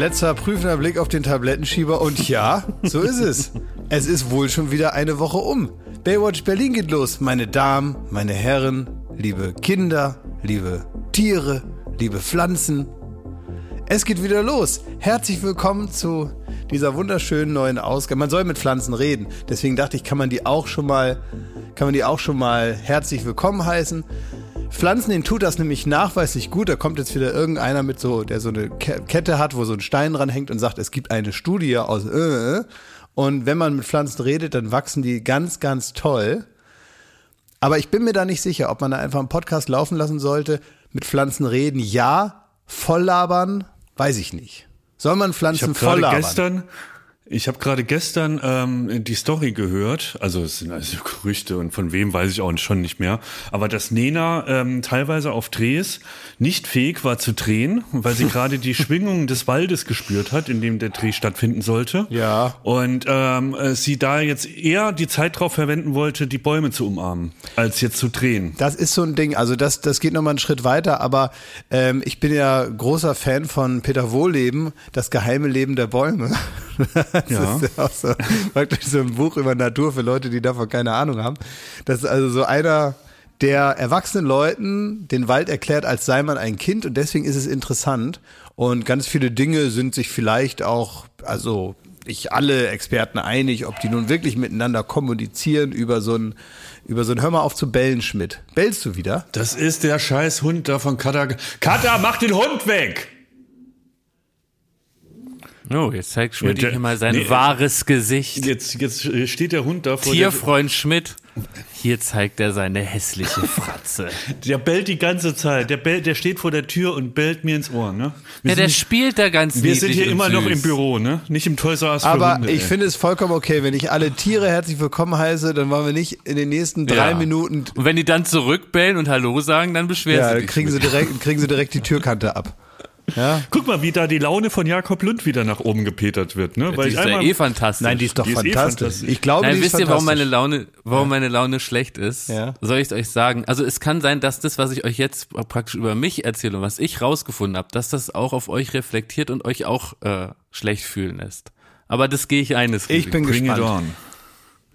Letzter prüfender Blick auf den Tablettenschieber und ja, so ist es. Es ist wohl schon wieder eine Woche um. Baywatch Berlin geht los. Meine Damen, meine Herren, liebe Kinder, liebe Tiere, liebe Pflanzen. Es geht wieder los. Herzlich willkommen zu dieser wunderschönen neuen Ausgabe. Man soll mit Pflanzen reden. Deswegen dachte ich, kann man die auch schon mal, kann man die auch schon mal herzlich willkommen heißen. Pflanzen, denen tut das nämlich nachweislich gut. Da kommt jetzt wieder irgendeiner mit so, der so eine Kette hat, wo so ein Stein dran hängt und sagt, es gibt eine Studie aus äh, und wenn man mit Pflanzen redet, dann wachsen die ganz, ganz toll. Aber ich bin mir da nicht sicher, ob man da einfach einen Podcast laufen lassen sollte. Mit Pflanzen reden, ja. Voll labern, weiß ich nicht. Soll man Pflanzen voll labern? Gestern, ich habe gerade gestern ähm, die Story gehört, also es sind also Gerüchte und von wem weiß ich auch schon nicht mehr, aber dass Nena ähm, teilweise auf Drehs nicht fähig war zu drehen, weil sie gerade die Schwingungen des Waldes gespürt hat, in dem der Dreh stattfinden sollte. Ja. Und ähm, äh, sie da jetzt eher die Zeit drauf verwenden wollte, die Bäume zu umarmen, als jetzt zu drehen. Das ist so ein Ding, also das, das geht nochmal einen Schritt weiter, aber ähm, ich bin ja großer Fan von Peter Wohlleben, das geheime Leben der Bäume. Das ja. ist ja auch so, praktisch so ein Buch über Natur für Leute, die davon keine Ahnung haben. Das ist also so einer der erwachsenen Leuten den Wald erklärt, als sei man ein Kind und deswegen ist es interessant. Und ganz viele Dinge sind sich vielleicht auch, also nicht alle Experten einig, ob die nun wirklich miteinander kommunizieren über so ein über so ein Hör mal auf zu bellen, Schmidt. Bellst du wieder? Das ist der scheiß Hund da von Kata. Kata, mach den Hund weg! Oh, jetzt zeigt Schmidt ja, hier mal sein nee, wahres Gesicht. Jetzt, jetzt steht der Hund da vor Tierfreund Schmidt. Hier zeigt er seine hässliche Fratze. Der bellt die ganze Zeit. Der, bellt, der steht vor der Tür und bellt mir ins Ohr. Ne? Wir ja, der spielt da ganz Wir sind hier immer süß. noch im Büro, ne? Nicht im Toys R Us Aber Hunde, ich finde es vollkommen okay, wenn ich alle Tiere herzlich willkommen heiße, dann wollen wir nicht in den nächsten drei ja. Minuten. Und wenn die dann zurückbellen und Hallo sagen, dann beschweren ja, sie sich. Ja, kriegen sie direkt, kriegen sie direkt die Türkante ab. Ja. Guck mal, wie da die Laune von Jakob Lund wieder nach oben gepetert wird. Ne? Weil die ist ja eh fantastisch. Nein, die ist doch die fantastisch. Ist eh fantastisch. Ich glaube, Nein, die wisst ist ihr, warum meine Laune, warum ja. meine Laune schlecht ist? Ja. Soll ich es euch sagen? Also es kann sein, dass das, was ich euch jetzt praktisch über mich erzähle und was ich rausgefunden habe, dass das auch auf euch reflektiert und euch auch äh, schlecht fühlen lässt. Aber das gehe ich eines. Ich bin Bring gespannt.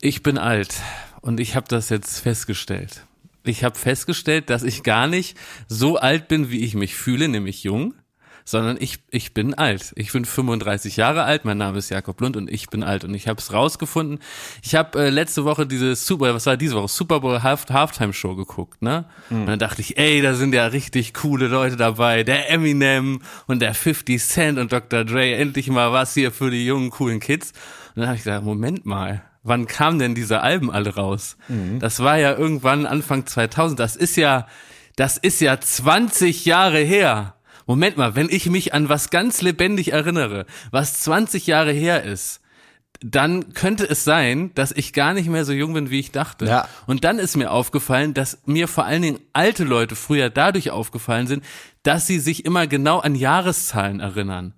Ich bin alt und ich habe das jetzt festgestellt. Ich habe festgestellt, dass ich gar nicht so alt bin, wie ich mich fühle, nämlich jung sondern ich, ich bin alt. Ich bin 35 Jahre alt, mein Name ist Jakob Lund und ich bin alt. Und ich habe es rausgefunden. Ich habe äh, letzte Woche diese Super, was war diese Woche? Super Bowl Half Halftime Show geguckt, ne? Mhm. Und dann dachte ich, ey, da sind ja richtig coole Leute dabei. Der Eminem und der 50 Cent und Dr. Dre, endlich mal was hier für die jungen, coolen Kids. Und dann habe ich gesagt, Moment mal, wann kamen denn diese Alben alle raus? Mhm. Das war ja irgendwann Anfang 2000. Das ist ja, das ist ja 20 Jahre her. Moment mal, wenn ich mich an was ganz lebendig erinnere, was 20 Jahre her ist, dann könnte es sein, dass ich gar nicht mehr so jung bin, wie ich dachte. Ja. Und dann ist mir aufgefallen, dass mir vor allen Dingen alte Leute früher dadurch aufgefallen sind, dass sie sich immer genau an Jahreszahlen erinnern.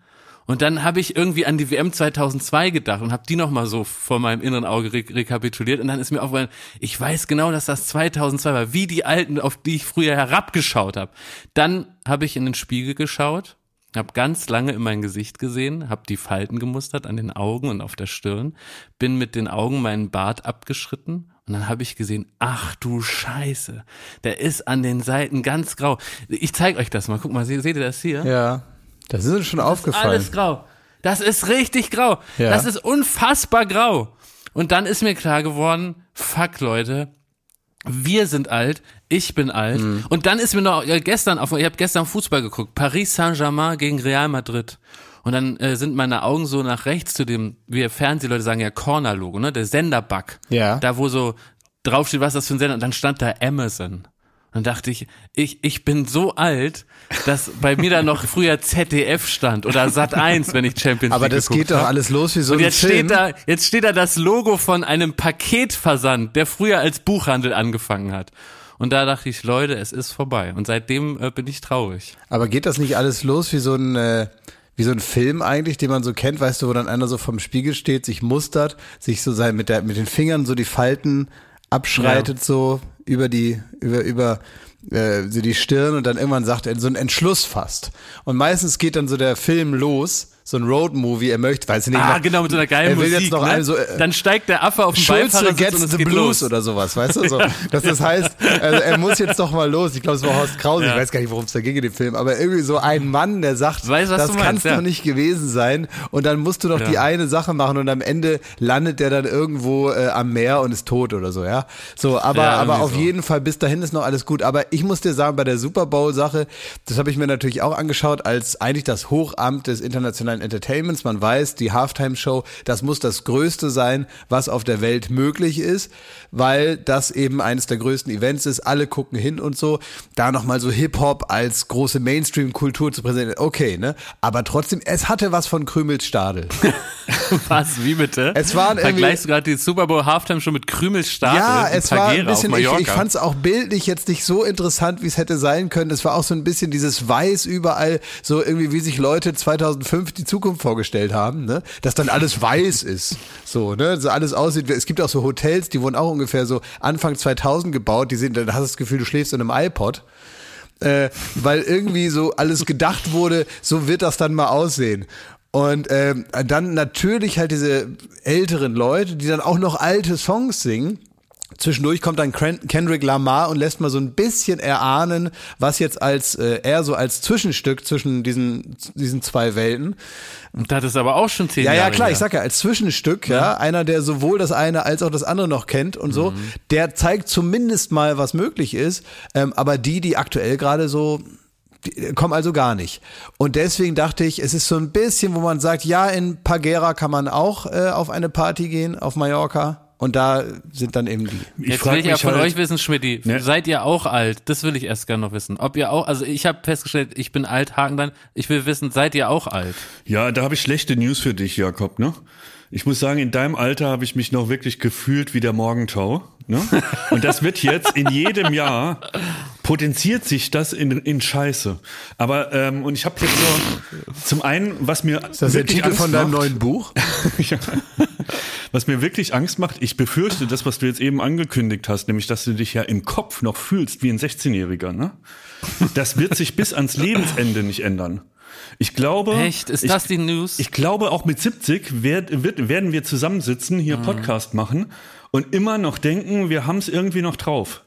Und dann habe ich irgendwie an die WM 2002 gedacht und habe die noch mal so vor meinem inneren Auge re rekapituliert und dann ist mir aufgefallen, ich weiß genau, dass das 2002 war, wie die alten, auf die ich früher herabgeschaut habe. Dann habe ich in den Spiegel geschaut, habe ganz lange in mein Gesicht gesehen, habe die Falten gemustert an den Augen und auf der Stirn, bin mit den Augen meinen Bart abgeschritten und dann habe ich gesehen, ach du Scheiße, der ist an den Seiten ganz grau. Ich zeig euch das mal. Guck mal, seht ihr das hier? Ja. Das ist uns schon das aufgefallen. Ist alles grau. Das ist richtig grau. Ja. Das ist unfassbar grau. Und dann ist mir klar geworden, fuck Leute, wir sind alt, ich bin alt. Mhm. Und dann ist mir noch ja, gestern auf, ich habe gestern Fußball geguckt, Paris Saint-Germain gegen Real Madrid. Und dann äh, sind meine Augen so nach rechts zu dem, wir Fernsehleute sagen ja Corner-Logo, ne, der Senderbug. Ja. Da wo so draufsteht, was das für ein Sender. Und dann stand da Amazon dann dachte ich, ich, ich bin so alt, dass bei mir da noch früher ZDF stand oder Sat 1, wenn ich Champions League Aber das geht doch hab. alles los wie so Und ein jetzt Film. steht da, jetzt steht da das Logo von einem Paketversand, der früher als Buchhandel angefangen hat. Und da dachte ich, Leute, es ist vorbei. Und seitdem äh, bin ich traurig. Aber geht das nicht alles los wie so ein, äh, wie so ein Film eigentlich, den man so kennt, weißt du, wo dann einer so vom Spiegel steht, sich mustert, sich so sein, mit der, mit den Fingern so die Falten abschreitet, ja. so über die, über, über, äh, so die Stirn und dann irgendwann sagt er so einen Entschluss fasst. Und meistens geht dann so der Film los, so ein Road-Movie, er möchte, weiß ich nicht. Ah, noch, genau, mit so einer geilen er will Musik. jetzt noch ne? einen so, äh, Dann steigt der Affe auf den Schulze Beifahrersitz gets und the blues los. oder sowas, weißt du? So, dass das heißt, also er muss jetzt doch mal los. Ich glaube, es war Horst Krause, Ja. ich weiß gar nicht, worum es da ging in dem Film, aber irgendwie so ein Mann, der sagt, Weiß, was das kann es ja. doch nicht gewesen sein und dann musst du doch die eine Sache machen und am Ende landet der dann irgendwo äh, am Meer und ist tot oder so, ja? So, aber, aber auf so. jeden Fall bis dahin ist noch alles gut, aber ich muss dir sagen, bei der Super Bowl Sache, das habe ich mir natürlich auch angeschaut als eigentlich das Hochamt des internationalen Entertainments. Man weiß, die Halftime Show, das muss das größte sein, was auf der Welt möglich ist, weil das eben eines der größten Events ist. Alle gucken hin und so. Da nochmal so Hip-Hop als große Mainstream-Kultur zu präsentieren, okay, ne? Aber trotzdem, es hatte was von Krümels Stadel. Was, wie bitte? Es waren Vergleichst du gerade die Super Bowl Halftime schon mit Krümelstadel Ja, es war ein bisschen, ich, ich fand es auch bildlich jetzt nicht so interessant, wie es hätte sein können. Es war auch so ein bisschen dieses Weiß überall, so irgendwie wie sich Leute 2005 die Zukunft vorgestellt haben, ne? dass dann alles weiß ist, so, ne, so alles aussieht. Es gibt auch so Hotels, die wurden auch ungefähr so Anfang 2000 gebaut, die sind, dann hast du das Gefühl, du schläfst in einem iPod. Äh, weil irgendwie so alles gedacht wurde, so wird das dann mal aussehen. Und ähm, dann natürlich halt diese älteren Leute, die dann auch noch alte Songs singen. Zwischendurch kommt dann Ken- Kendrick Lamar und lässt mal so ein bisschen erahnen, was jetzt als äh, er so als Zwischenstück zwischen diesen diesen zwei Welten. Und das ist aber auch schon zehn Ja, Jahre ja, klar, her. ich sag ja, als Zwischenstück, ja, einer, der sowohl das eine als auch das andere noch kennt und so, der zeigt zumindest mal, was möglich ist. Ähm, aber die, die aktuell gerade so die kommen also gar nicht. Und deswegen dachte ich, es ist so ein bisschen, wo man sagt, ja, in Pagera kann man auch äh, auf eine Party gehen, auf Mallorca. Und da sind dann eben die. Ich Jetzt will ich ja von halt- euch wissen, Schmidti, Ne? seid ihr auch alt? Das will ich erst gerne noch wissen. Ob ihr auch, also ich habe festgestellt, ich bin alt, Haken dann. Ich will wissen, seid ihr auch alt? Ja, da habe ich schlechte News für dich, Jakob, ne? Ich muss sagen, in deinem Alter habe ich mich noch wirklich gefühlt wie der Morgentau. Ne? Und das wird jetzt in jedem Jahr potenziert sich das in, in Scheiße. Aber ähm, und ich habe jetzt so zum einen, was mir Ist das der Titel Angst von deinem macht, neuen Buch? ja. Was mir wirklich Angst macht, ich befürchte, das, was du jetzt eben angekündigt hast, nämlich, dass du dich ja im Kopf noch fühlst wie ein 16-Jähriger, ne? Das wird sich bis ans Lebensende nicht ändern. Ich glaube. Echt? Ist ich, das die News? Ich glaube, auch mit 70 werd, wird, werden wir zusammensitzen, hier Podcast machen und immer noch denken, wir haben es irgendwie noch drauf.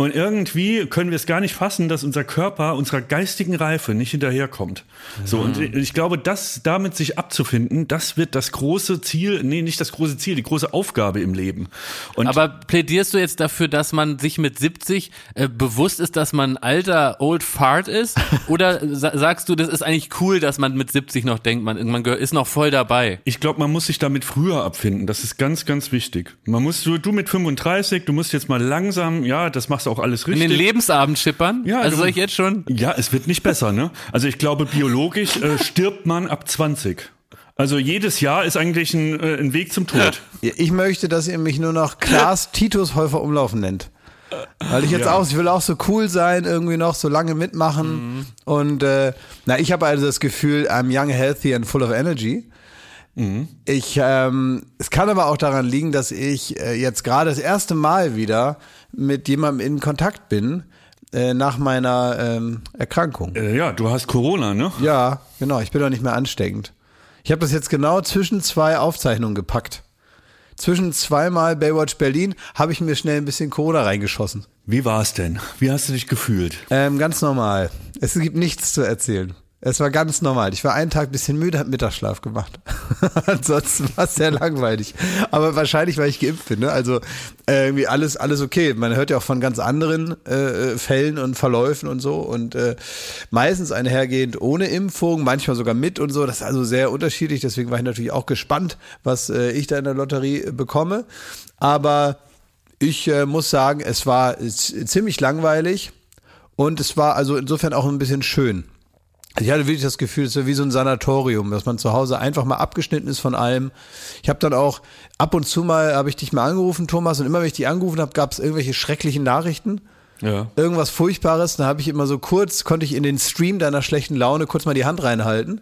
Und irgendwie können wir es gar nicht fassen, dass unser Körper unserer geistigen Reife nicht hinterherkommt. So, und ich glaube, das damit sich abzufinden, das wird das große Ziel, nee, nicht das große Ziel, die große Aufgabe im Leben. Und Aber plädierst du jetzt dafür, dass man sich mit 70 äh, bewusst ist, dass man ein alter Old Fart ist? Oder sa sagst du, das ist eigentlich cool, dass man mit 70 noch denkt, man, man ist noch voll dabei? Ich glaube, man muss sich damit früher abfinden. Das ist ganz, ganz wichtig. Man muss, du, du mit 35, du musst jetzt mal langsam, ja, das machst du auch alles In richtig. den Lebensabend schippern? Ja, also du- soll ich jetzt schon? Ja, es wird nicht besser, ne? Also ich glaube, biologisch äh, stirbt man ab 20. Also jedes Jahr ist eigentlich ein, äh, ein Weg zum Tod. Ich möchte, dass ihr mich nur noch Klaas Titus Häufer Umlaufen nennt. Weil ich jetzt Ja. auch, ich will auch so cool sein, irgendwie noch so lange mitmachen. Und äh, na, ich habe also das Gefühl, I'm young, healthy and full of energy. Ich, ähm, es kann aber auch daran liegen, dass ich äh, jetzt gerade das erste Mal wieder mit jemandem in Kontakt bin äh, nach meiner ähm, Erkrankung. Äh, ja, du hast Corona, ne? Ja, genau, ich bin doch nicht mehr ansteckend. Ich habe das jetzt genau zwischen zwei Aufzeichnungen gepackt. Zwischen zweimal Baywatch Berlin habe ich mir schnell ein bisschen Corona reingeschossen. Wie war's denn? Wie hast du dich gefühlt? Ähm, ganz normal. Es gibt nichts zu erzählen. Es war ganz normal. Ich war einen Tag ein bisschen müde, habe Mittagsschlaf gemacht. Ansonsten war es sehr langweilig. Aber wahrscheinlich, weil ich geimpft bin. Ne? Also äh, irgendwie alles, alles okay. Man hört ja auch von ganz anderen äh, Fällen und Verläufen und so. Und äh, meistens einhergehend ohne Impfung, manchmal sogar mit und so. Das ist also sehr unterschiedlich. Deswegen war ich natürlich auch gespannt, was äh, ich da in der Lotterie äh, bekomme. Aber ich äh, muss sagen, es war ziemlich langweilig. Und es war also insofern auch ein bisschen schön. Also Ich hatte wirklich das Gefühl, es ist wie so ein Sanatorium, dass man zu Hause einfach mal abgeschnitten ist von allem. Ich habe dann auch ab und zu mal, habe ich dich mal angerufen, Thomas, und immer wenn ich dich angerufen habe, gab es irgendwelche schrecklichen Nachrichten. Ja. Irgendwas Furchtbares, dann habe ich immer so kurz, konnte ich in den Stream deiner schlechten Laune kurz mal die Hand reinhalten.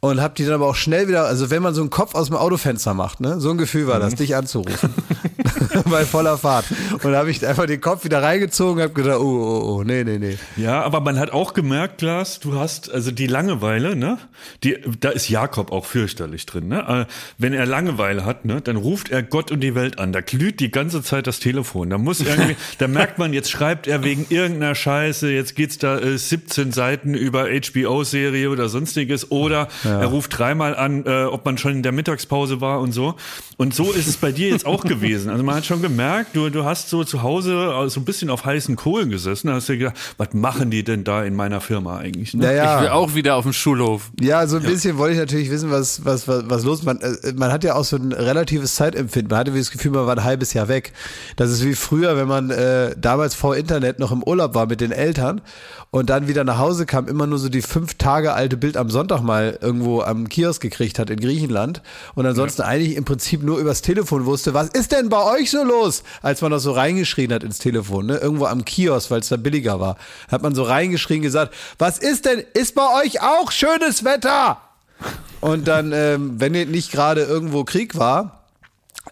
Und hab die dann aber auch schnell wieder, also wenn man so einen Kopf aus dem Autofenster macht, ne, so ein Gefühl war das, dich anzurufen. Bei voller Fahrt. Und da habe ich einfach den Kopf wieder reingezogen und hab gedacht, oh, oh, oh, nee, nee, nee. Ja, aber man hat auch gemerkt, Lars, du hast, also die Langeweile, ne? Die, da ist Jakob auch fürchterlich drin, ne? Äh, Wenn er Langeweile hat, ne, dann ruft er Gott und die Welt an. Da glüht die ganze Zeit das Telefon. Da muss irgendwie, da merkt man, jetzt schreibt er wegen irgendeiner Scheiße, jetzt geht's da äh, 17 Seiten über HBO-Serie oder sonstiges oder er ruft dreimal an, äh, ob man schon in der Mittagspause war und so. Und so ist es bei dir jetzt auch gewesen. Also man hat schon gemerkt, du, du hast so zu Hause äh, so ein bisschen auf heißen Kohlen gesessen. Da hast du dir gedacht, was machen die denn da in meiner Firma eigentlich? Ne? Naja. Ich will auch wieder auf dem Schulhof. Ja, so ein bisschen wollte ich natürlich wissen, was, was, was, was los ist. Man, äh, man hat ja auch so ein relatives Zeitempfinden. Man hatte wie das Gefühl, man war ein halbes Jahr weg. Das ist wie früher, wenn man äh, damals vor Internet noch im Urlaub war mit den Eltern und dann wieder nach Hause kam, immer nur so die fünf Tage alte Bild am Sonntag mal irgendwo am Kiosk gekriegt hat in Griechenland und ansonsten eigentlich im Prinzip nur übers Telefon wusste, was ist denn bei euch so los? Als man das so reingeschrien hat ins Telefon, ne? irgendwo am Kiosk, weil es da billiger war, hat man so reingeschrien gesagt, was ist denn, ist bei euch auch schönes Wetter? Und dann, ähm, wenn nicht gerade irgendwo Krieg war,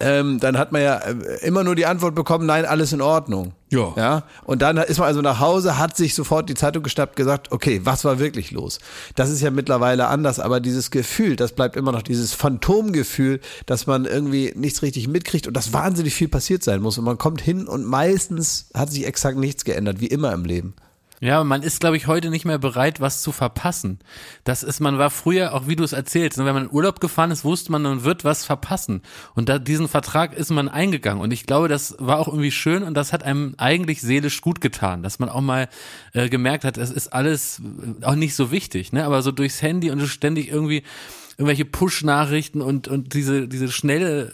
ähm, dann hat man ja äh, immer nur die Antwort bekommen, nein, alles in Ordnung. Ja. ja. Und dann ist man also nach Hause, hat sich sofort die Zeitung geschnappt, gesagt, okay, was war wirklich los? Das ist ja mittlerweile anders, aber dieses Gefühl, das bleibt immer noch dieses Phantomgefühl, dass man irgendwie nichts richtig mitkriegt und dass wahnsinnig viel passiert sein muss. Und man kommt hin und meistens hat sich exakt nichts geändert, wie immer im Leben. Ja, man ist, glaube ich, heute nicht mehr bereit, was zu verpassen. Das ist, man war früher, auch wie du es erzählst, ne, wenn man in Urlaub gefahren ist, wusste man, man wird was verpassen. Und da, diesen Vertrag ist man eingegangen. Und ich glaube, das war auch irgendwie schön und das hat einem eigentlich seelisch gut getan, dass man auch mal äh, gemerkt hat, es ist alles auch nicht so wichtig, ne? Aber so durchs Handy und ständig irgendwie irgendwelche Push-Nachrichten und, und diese, diese schnelle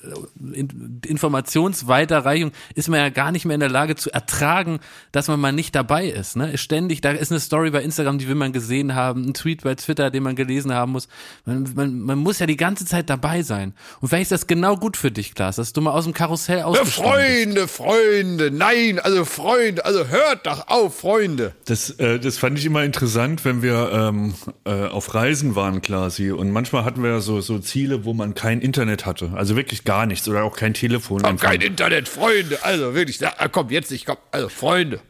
In- Informationsweiterreichung ist man ja gar nicht mehr in der Lage zu ertragen, dass man mal nicht dabei ist. Ne? Ständig, da ist eine Story bei Instagram, die will man gesehen haben, ein Tweet bei Twitter, den man gelesen haben muss. Man, man, man muss ja die ganze Zeit dabei sein. Und vielleicht ist das genau gut für dich, Klaas, dass du mal aus dem Karussell Ja, bist. Freunde, Freunde, nein, also Freunde, also hört doch auf, Freunde. Das, äh, das fand ich immer interessant, wenn wir ähm, äh, auf Reisen waren quasi. Und manchmal hatten wir ja so, so Ziele, wo man kein Internet hatte. Also wirklich gar nichts oder auch kein Telefon. Hab kein Internet, Freunde, also wirklich, na, komm, jetzt nicht, komm, also Freunde.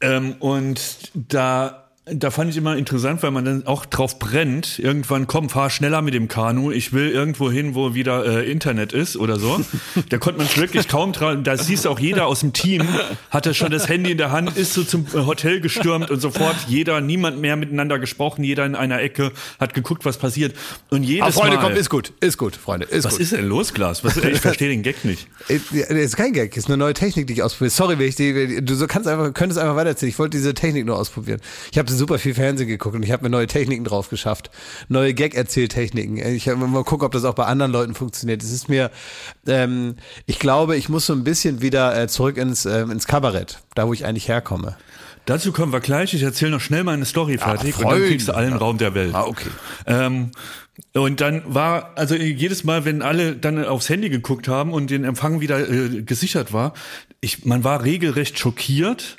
Ähm, und da, da fand ich immer interessant, weil man dann auch drauf brennt. Irgendwann, komm, fahr schneller mit dem Kanu. Ich will irgendwo hin, wo wieder äh, Internet ist oder so. Da konnte man es wirklich kaum trauen. Da siehst du auch jeder aus dem Team, hatte schon das Handy in der Hand, ist so zum äh, Hotel gestürmt und sofort jeder, niemand mehr miteinander gesprochen, jeder in einer Ecke hat geguckt, was passiert. Und jedes Aber Freunde, Mal. komm, ist gut, ist gut, Freunde, ist was gut. ist denn los, Glas? Was, ich verstehe den Gag nicht. Äh, Das ist kein Gag, ist eine neue Technik, die ich ausprobiere. Sorry, wenn ich die, du so kannst einfach, könntest einfach weitererzählen. Ich wollte diese Technik nur ausprobieren. Ich habe super viel Fernsehen geguckt und ich habe mir neue Techniken drauf geschafft. Neue Gag-Erzähltechniken. Ich hab, mal gucken, ob das auch bei anderen Leuten funktioniert. Es ist mir, ähm, ich glaube, ich muss so ein bisschen wieder äh, zurück ins, ähm, ins Kabarett, da wo ich eigentlich herkomme. Dazu kommen wir gleich. Ich erzähle noch schnell meine Story fertig und dann kriegst du allen Raum der Welt. Ah, okay. Ähm, und dann war, also jedes Mal, wenn alle dann aufs Handy geguckt haben und den Empfang wieder äh, gesichert war, ich, man war regelrecht schockiert,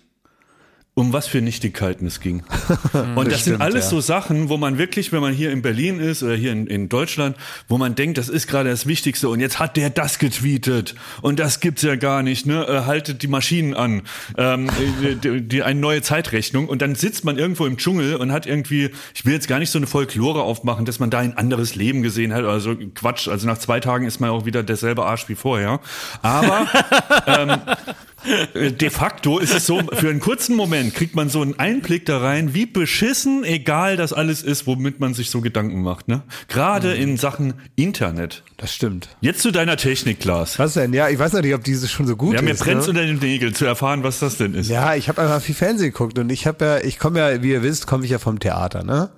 um was für Nichtigkeiten es ging. Und das sind Bestimmt, alles ja. so Sachen, wo man wirklich, wenn man hier in Berlin ist oder hier in, in Deutschland, wo man denkt, das ist gerade das Wichtigste und jetzt hat der das getweetet und das gibt's ja gar nicht, ne? Äh, haltet die Maschinen an, ähm, die, die, eine neue Zeitrechnung und dann sitzt man irgendwo im Dschungel und hat irgendwie, ich will jetzt gar nicht so eine Folklore aufmachen, dass man da ein anderes Leben gesehen hat, also Quatsch, also nach zwei Tagen ist man auch wieder derselbe Arsch wie vorher, aber äh, De facto ist es so, für einen kurzen Moment kriegt man so einen Einblick da rein, wie beschissen egal das alles ist, womit man sich so Gedanken macht. Ne? Gerade in Sachen Internet. Das stimmt. Jetzt zu deiner Technik, Klaas. Was denn? Ja, ich weiß nicht, ob diese schon so gut Ja, mir ist. brennt's ne? unter den Nägeln zu erfahren, was das denn ist. Ja, ich habe einfach viel Fernsehen geguckt und ich habe ja, ich komme ja, wie ihr wisst, komme ich ja vom Theater, ne?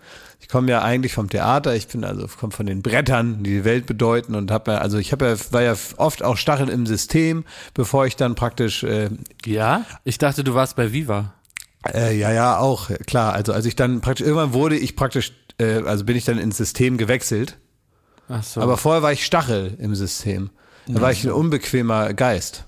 Ich komme ja eigentlich vom Theater, ich bin also komme von den Brettern, die die Welt bedeuten und habe ja, also ich habe ja, war ja oft auch Stacheln im System, bevor ich dann praktisch, äh, Ja? Ich dachte, du warst bei Viva. äh, ja, ja, auch, klar, also als ich dann praktisch, irgendwann wurde ich praktisch, äh, also bin ich dann ins System gewechselt, Ach so. aber vorher war ich Stachel im System. Da war ich ein unbequemer Geist.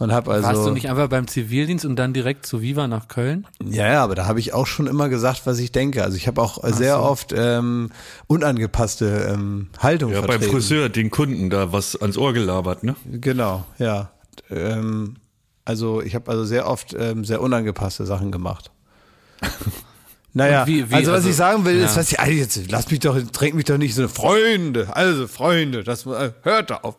Und habe also Warst du nicht einfach beim Zivildienst und dann direkt zu Viva nach Köln? Ja, ja, aber da habe ich auch schon immer gesagt, was ich denke. Also ich habe auch sehr so. oft ähm, unangepasste ähm, Haltung Ja, beim vertreten. Friseur den Kunden da was ans Ohr gelabert, ne? Genau, ja. Ähm, also ich habe also sehr oft ähm, sehr unangepasste Sachen gemacht. Naja, wie- wie- also was also, ich sagen will, ist, ja. was ich, also jetzt lass mich doch, drängt mich doch nicht so, Freunde, also Freunde, das äh, hört auf.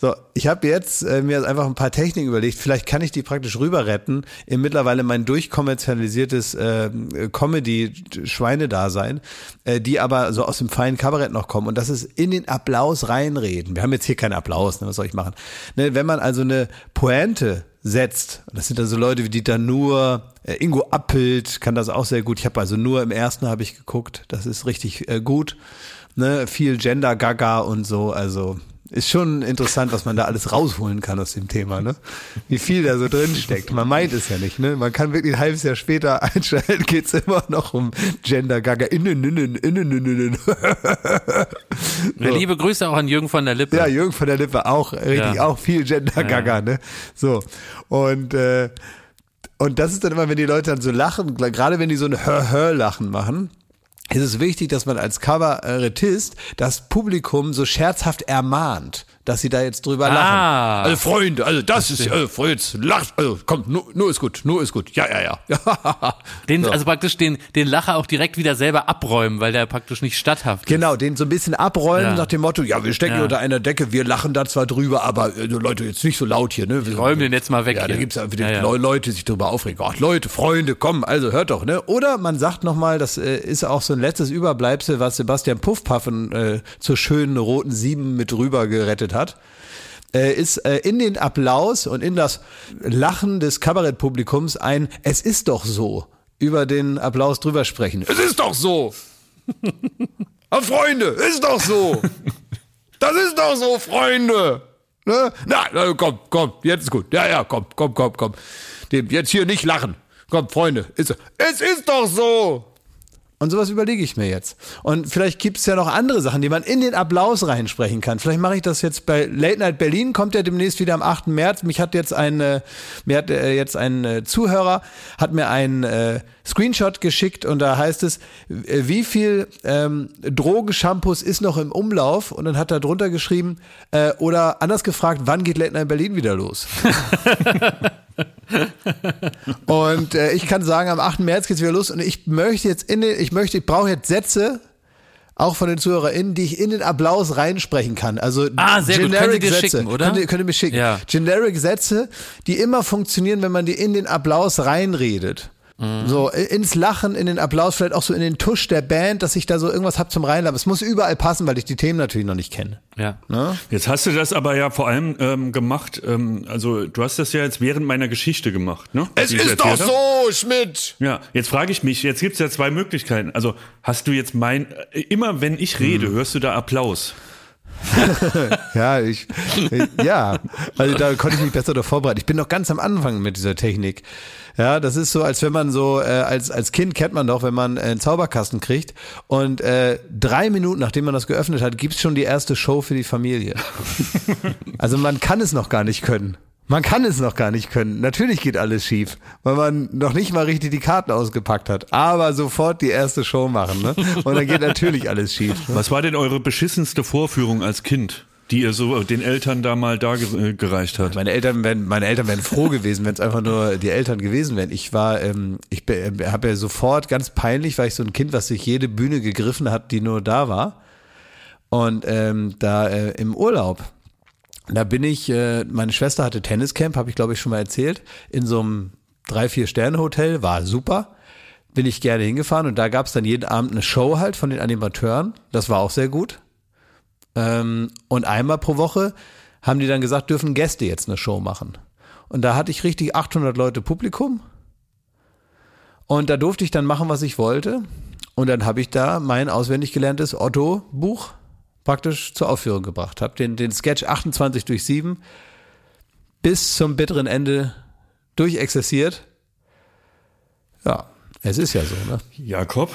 So, ich habe jetzt äh, mir einfach ein paar Techniken überlegt, vielleicht kann ich die praktisch rüber retten in mittlerweile mein durchkommerzialisiertes äh, Comedy-Schweinedasein, äh, die aber so aus dem feinen Kabarett noch kommen und das ist in den Applaus reinreden. Wir haben jetzt hier keinen Applaus, ne, was soll ich machen? Ne, wenn man also eine Pointe setzt. Das sind also Leute wie Dieter Nuhr, äh, Ingo Appelt kann das auch sehr gut. Ich habe also nur im ersten habe ich geguckt. Das ist richtig äh, gut. Ne, viel Gender Gaga und so. Also ist schon interessant, was man da alles rausholen kann aus dem Thema. Ne? Wie viel da so drin steckt. Man meint es ja nicht. Ne? Man kann wirklich ein halbes Jahr später einschalten, geht's immer noch um Gender Gaga. Innen, innen, innen, innen. Ja, Liebe Grüße auch an Jürgen von der Lippe. Ja, Jürgen von der Lippe auch, richtig, Ja. auch viel Gender Gaga, ne? So. Und, äh, und das ist dann immer, wenn die Leute dann so lachen, gerade wenn die so ein Hör-Hör-Lachen machen, ist es wichtig, dass man als Kabarettist das Publikum so scherzhaft ermahnt, dass sie da jetzt drüber Ah. lachen. Also Freunde, also das ist, also jetzt lacht, also kommt, nur, nur ist gut, nur ist gut, ja, ja, ja. Den, Also praktisch den, den Lacher auch direkt wieder selber abräumen, weil der praktisch nicht statthaft ist. Genau, den so ein bisschen abräumen Ja. nach dem Motto, ja, wir stecken Ja. unter einer Decke, wir lachen da zwar drüber, aber äh, Leute, jetzt nicht so laut hier, ne? Wir räumen den jetzt mal weg Ja, da hier. gibt's ja wieder Ja, ja. Leu- Leute, die sich darüber aufregen. Ach, Leute, Freunde, komm, also hört doch, ne? Oder man sagt nochmal, das äh, ist auch so ein letztes Überbleibsel, was Sebastian Puffpaffen äh, zur schönen roten Sieben mit rüber gerettet hat. Äh, ist äh, in den Applaus und in das Lachen des Kabarettpublikums ein Es ist doch so über den Applaus drüber sprechen. Es ist doch so! Ah, Freunde, ist doch so. Das ist doch so, Freunde. Ne? Na, na, komm, komm, jetzt ist gut. Ja, ja, komm, komm, komm, komm. Jetzt hier nicht lachen. Komm, Freunde, ist, es ist doch so. Und sowas überlege ich mir jetzt. Und vielleicht gibt es ja noch andere Sachen, die man in den Applaus reinsprechen kann. Vielleicht mache ich das jetzt bei Late Night Berlin, kommt ja demnächst wieder am 8. März. Mich hat jetzt ein, äh, mir hat äh, jetzt ein äh, Zuhörer, hat mir einen äh, Screenshot geschickt und da heißt es, äh, wie viel ähm, Drogenshampoos ist noch im Umlauf? Und dann hat er drunter geschrieben, äh, oder anders gefragt, wann geht Late Night Berlin wieder los? Und äh, ich kann sagen, am 8. März geht's wieder los und ich möchte jetzt in den, ich möchte, ich brauche jetzt Sätze, auch von den ZuhörerInnen, die ich in den Applaus reinsprechen kann. Also Ah, sehr gut. Können die dir Sätze. schicken, oder? Könnt ihr, könnt ihr mir schicken. Ja. Generic Sätze, die immer funktionieren, wenn man die in den Applaus reinredet. Mhm. So, ins Lachen, in den Applaus, vielleicht auch so in den Tusch der Band, dass ich da so irgendwas hab zum Reinladen. Es muss überall passen, weil ich die Themen natürlich noch nicht kenne. Ja. Ne? Jetzt hast du das aber ja vor allem ähm, gemacht, ähm, also du hast das ja jetzt während meiner Geschichte gemacht, ne? Ich erzählt hab. so, Schmidt! Ja, jetzt frage ich mich, jetzt gibt's ja zwei Möglichkeiten. Also hast du jetzt mein, äh, immer wenn ich rede, Hm. hörst du da Applaus. Ja, ich, ich ja, also da konnte ich mich besser darauf vorbereiten. Ich bin noch ganz am Anfang mit dieser Technik. Ja, das ist so, als wenn man so, äh, als, als Kind kennt man doch, wenn man äh, einen Zauberkasten kriegt und äh, drei Minuten, nachdem man das geöffnet hat, gibt's schon die erste Show für die Familie. Also man kann es noch gar nicht können. Man kann es noch gar nicht können. Natürlich geht alles schief, weil man noch nicht mal richtig die Karten ausgepackt hat. Aber sofort die erste Show machen, ne? Und dann geht natürlich alles schief. Was war denn eure beschissenste Vorführung als Kind, die ihr so den Eltern da mal da ge- gereicht hat? Meine Eltern wären, meine Eltern wären froh gewesen, wenn es einfach nur die Eltern gewesen wären. Ich war, ähm, ich habe ja sofort ganz peinlich, weil ich so ein Kind, was sich jede Bühne gegriffen hat, die nur da war. Und ähm, da äh, im Urlaub, da bin ich, äh, meine Schwester hatte Tenniscamp, habe ich glaube ich schon mal erzählt, in so einem drei, vier Sterne Hotel, war super. Bin ich gerne hingefahren und da gab es dann jeden Abend eine Show halt von den Animateuren. Das war auch sehr gut. Ähm, und einmal pro Woche haben die dann gesagt, dürfen Gäste jetzt eine Show machen. Und da hatte ich richtig 800 Leute Publikum. Und da durfte ich dann machen, was ich wollte. Und dann habe ich da mein auswendig gelerntes Otto-Buch praktisch zur Aufführung gebracht. Habe den, den Sketch 28 durch 7 bis zum bitteren Ende durchexerziert. Ja, es ist ja so, ne? Jakob?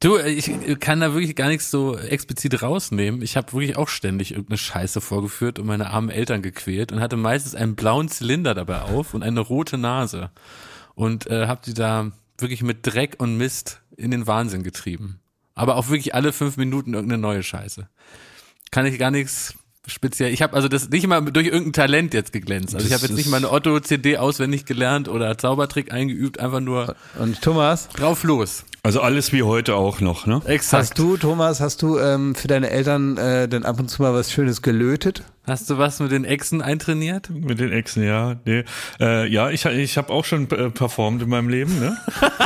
Du, ich kann da wirklich gar nichts so explizit rausnehmen. Ich habe wirklich auch ständig irgendeine Scheiße vorgeführt und meine armen Eltern gequält und hatte meistens einen blauen Zylinder dabei auf und eine rote Nase und äh, habe die da wirklich mit Dreck und Mist in den Wahnsinn getrieben. Aber auch wirklich alle fünf Minuten irgendeine neue Scheiße. Kann ich gar nichts speziell. Ich habe also das nicht mal durch irgendein Talent jetzt geglänzt. Also ich habe jetzt nicht ist- meine Otto-CD auswendig gelernt oder Zaubertrick eingeübt, einfach nur Und Thomas, drauf los. Also alles wie heute auch noch, ne? Exakt. hast du, Thomas, hast du ähm, für deine Eltern äh, denn ab und zu mal was Schönes gelötet? Hast du was mit den Echsen eintrainiert? Mit den Exen, ja. Nee. Äh, ja, ich, ich habe auch schon äh, performt in meinem Leben, ne?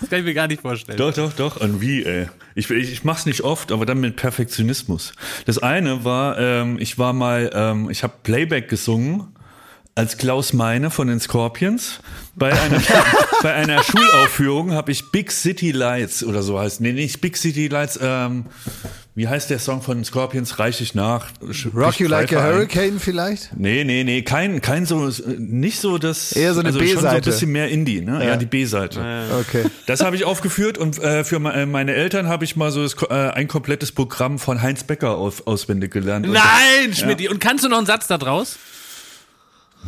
Das kann ich mir gar nicht vorstellen. Doch, doch, doch. Und wie, ey? Ich, ich, ich mach's nicht oft, aber dann mit Perfektionismus. Das eine war, ähm, ich war mal, ähm, ich habe Playback gesungen als Klaus Meine von den Scorpions. Bei einer, bei einer Schulaufführung habe ich Big City Lights oder so heißt. Nee, nicht Big City Lights, ähm, wie heißt der Song von den Scorpions? Reich ich nach. Rock ich You Like a ein. Hurricane vielleicht? Nee, nee, nee, kein, kein so, nicht so das. Eher so eine also Schon so ein B-Seite. bisschen mehr Indie, ne? Ja, die B-Seite. Okay. Das habe ich aufgeführt und äh, für äh, meine Eltern habe ich mal so das, äh, ein komplettes Programm von Heinz Becker aus, auswendig gelernt. Nein, Schmidt. Und kannst du noch einen Satz da draus?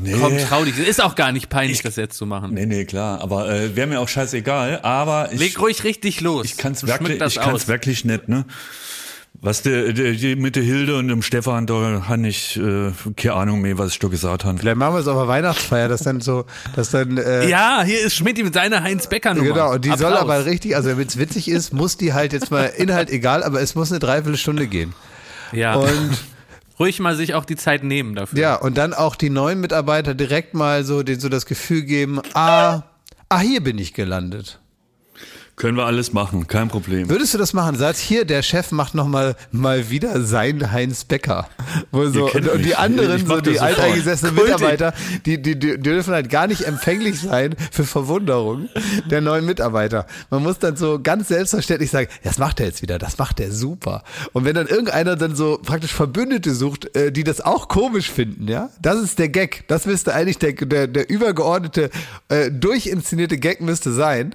Nee, Komm, trau dich. Ist auch gar nicht peinlich, das jetzt zu machen. nee, nee, klar. Aber äh, wäre mir auch scheißegal. Aber ich, Leg ruhig richtig los. ich kann's Und schmück wirklich, ich kann's aus. wirklich nicht, ne? Was der, der, die mit der Hilde und dem Stefan, da habe ich äh, keine Ahnung mehr, was ich da gesagt habe. Vielleicht machen wir es auf der Weihnachtsfeier, dass dann so, dass dann äh, Ja, hier ist Schmidt mit seiner Heinz-Becker-Nummer. Genau, und die soll Applaus. aber richtig, also damit es witzig ist, muss die halt jetzt mal Inhalt egal, aber es muss eine Dreiviertelstunde gehen. Ja, Und ruhig mal sich auch die Zeit nehmen dafür. ja, und dann auch die neuen Mitarbeiter direkt mal so, denen so das Gefühl geben, ah, ah, hier bin ich gelandet. Können wir alles machen, kein Problem. Würdest du das machen? Sagt hier, der Chef macht noch mal, wieder sein Heinz Becker. So, und, und die anderen, so die alteingesessenen. Mitarbeiter, die, die, die dürfen halt gar nicht empfänglich sein für Verwunderung der neuen Mitarbeiter. Man muss dann so ganz selbstverständlich sagen, das macht er jetzt wieder, das macht er super. Und wenn dann irgendeiner dann so praktisch Verbündete sucht, äh, die das auch komisch finden, ja, das ist der Gag. Das müsste eigentlich der, der, der übergeordnete, äh, durchinszenierte Gag müsste sein,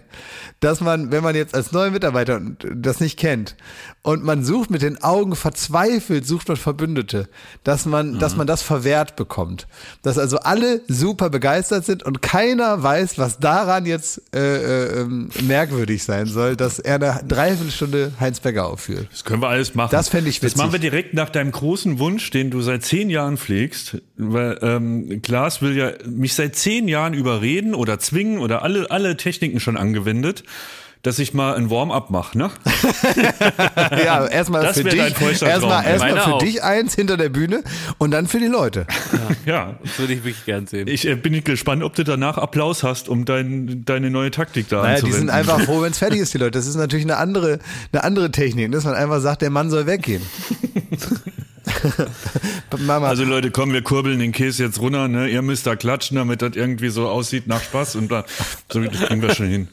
dass man, wenn man jetzt als neuer Mitarbeiter das nicht kennt und man sucht mit den Augen verzweifelt, sucht man Verbündete, dass man, dass man das verwehrt bekommt. Dass also alle super begeistert sind und keiner weiß, was daran jetzt äh, äh, ähm, merkwürdig sein soll, dass er eine Dreiviertelstunde Heinz Becker aufführt. Das können wir alles machen. Das fänd ich Das witzig. machen wir direkt nach deinem großen Wunsch, den du seit zehn Jahren pflegst. Weil ähm, Klaas will ja mich seit zehn Jahren überreden oder zwingen oder alle, alle Techniken schon angewendet, dass ich mal ein Warm-up mache, ne? Ja, erstmal für dich, erstmal, Meine für auch. dich eins hinter der Bühne und dann für die Leute. Ja. Das würde ich wirklich gern sehen. Ich äh, bin gespannt, ob du danach Applaus hast, um dein, deine neue Taktik da Naja, die anzuwenden. sind einfach froh, wenn es fertig ist, die Leute. Das ist natürlich eine andere, eine andere Technik, dass man einfach sagt, der Mann soll weggehen. Mama, Also Leute, komm, wir kurbeln den Käse jetzt runter, ne? Ihr müsst da klatschen, damit das irgendwie so aussieht nach Spaß und bla. So, das kriegen wir schon hin.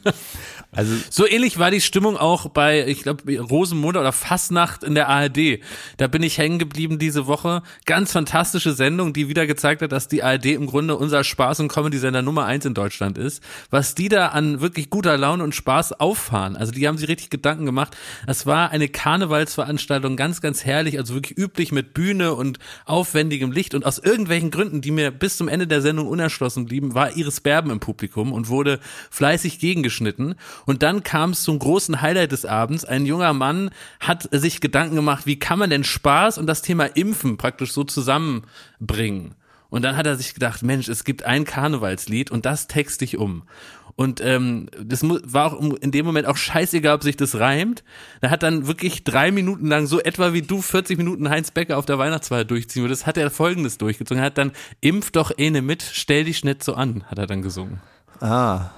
also So ähnlich war die Stimmung auch bei, ich glaube, Rosenmonat oder Fastnacht in der ARD. Da bin ich hängen geblieben diese Woche. Ganz fantastische Sendung, die wieder gezeigt hat, dass die ARD im Grunde unser Spaß- und Comedy-Sender Nummer eins in Deutschland ist. Was die da an wirklich guter Laune und Spaß auffahren. Also die haben sich richtig Gedanken gemacht. Es war eine Karnevalsveranstaltung, ganz, ganz herrlich, also wirklich üblich mit Bühne und aufwendigem Licht. Und aus irgendwelchen Gründen, die mir bis zum Ende der Sendung unerschlossen blieben, war Iris Berben im Publikum und wurde fleißig gegengeschnitten. Und dann kam es zum großen Highlight des Abends. Ein junger Mann hat sich Gedanken gemacht, wie kann man denn Spaß und das Thema Impfen praktisch so zusammenbringen. Und dann hat er sich gedacht, Mensch, es gibt ein Karnevalslied und das texte ich um. Und ähm, das war auch in dem Moment auch scheißegal, ob sich das reimt. Er hat dann wirklich drei Minuten lang, so etwa wie du 40 Minuten Heinz Becker auf der Weihnachtsfeier durchziehen würdest, hat er folgendes durchgezogen. Er hat dann, impf doch eine mit, stell dich nicht so an, hat er dann gesungen. ah,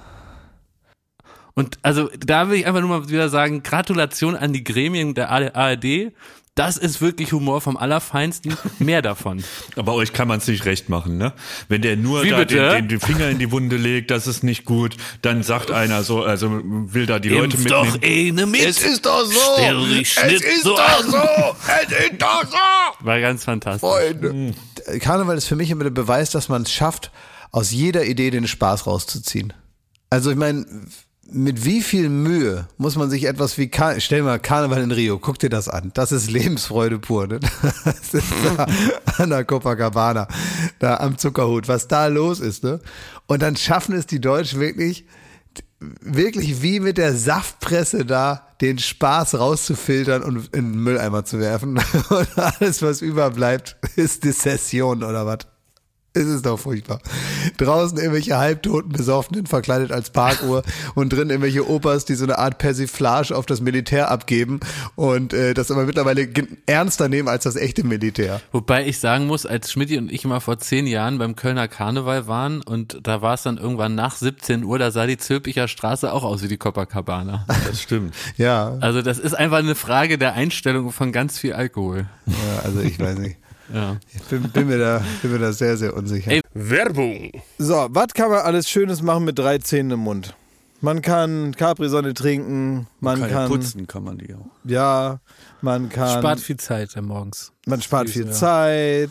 Und also da will ich einfach nur mal wieder sagen, Gratulation an die Gremien der ARD. Das ist wirklich Humor vom Allerfeinsten. Mehr davon. Aber euch kann man es nicht recht machen, ne? Wenn der nur Wie da bitte? den, den, den Finger in die Wunde legt, das ist nicht gut, dann sagt einer so, also will da die Leute Impf mitnehmen. doch eine mit. ist doch so. Dich nicht so an. so. Es ist doch so. War ganz fantastisch. Freunde. Karneval ist für mich immer der Beweis, dass man es schafft, aus jeder Idee den Spaß rauszuziehen. Also ich meine, mit wie viel Mühe muss man sich etwas wie, Kar stell mal Karneval in Rio, guck dir das an. Das ist Lebensfreude pur. Ne? Das ist da an der Copacabana, da am Zuckerhut, was da los ist. Ne? Und dann schaffen es die Deutschen wirklich, wirklich wie mit der Saftpresse da den Spaß rauszufiltern und in den Mülleimer zu werfen. Und alles, was überbleibt, ist die Session oder was. Es ist doch furchtbar. Draußen irgendwelche halbtoten Besoffenen verkleidet als Parkuhr und drin irgendwelche Opas, die so eine Art Persiflage auf das Militär abgeben und äh, das aber mittlerweile ernster nehmen als das echte Militär. Wobei ich sagen muss, als Schmidti und ich mal vor zehn Jahren beim Kölner Karneval waren und da war es dann irgendwann nach 17 Uhr, da sah die Zülpicher Straße auch aus wie die Copacabana. Das stimmt. Ja. Also das ist einfach eine Frage der Einstellung von ganz viel Alkohol. ja also ich weiß nicht. Ja. Ich bin, bin, mir da, bin mir da sehr, sehr unsicher. Ey. Werbung. So, was kann man alles Schönes machen mit drei Zähnen im Mund? Man kann Capri-Sonne trinken, man Keine kann, putzen kann man die auch. ja, man kann, Spart viel Zeit morgens. man spart viel ja. Zeit.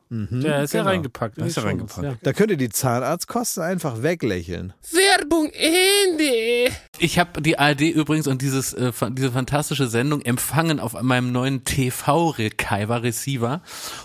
Der ist ja genau. reingepackt. Ist die ja Shownotes, reingepackt. Da könnt ihr die Zahnarztkosten einfach weglächeln. Werbung Ende. Ich habe die ARD übrigens und dieses äh, diese fantastische Sendung empfangen auf meinem neuen TV-Receiver Receiver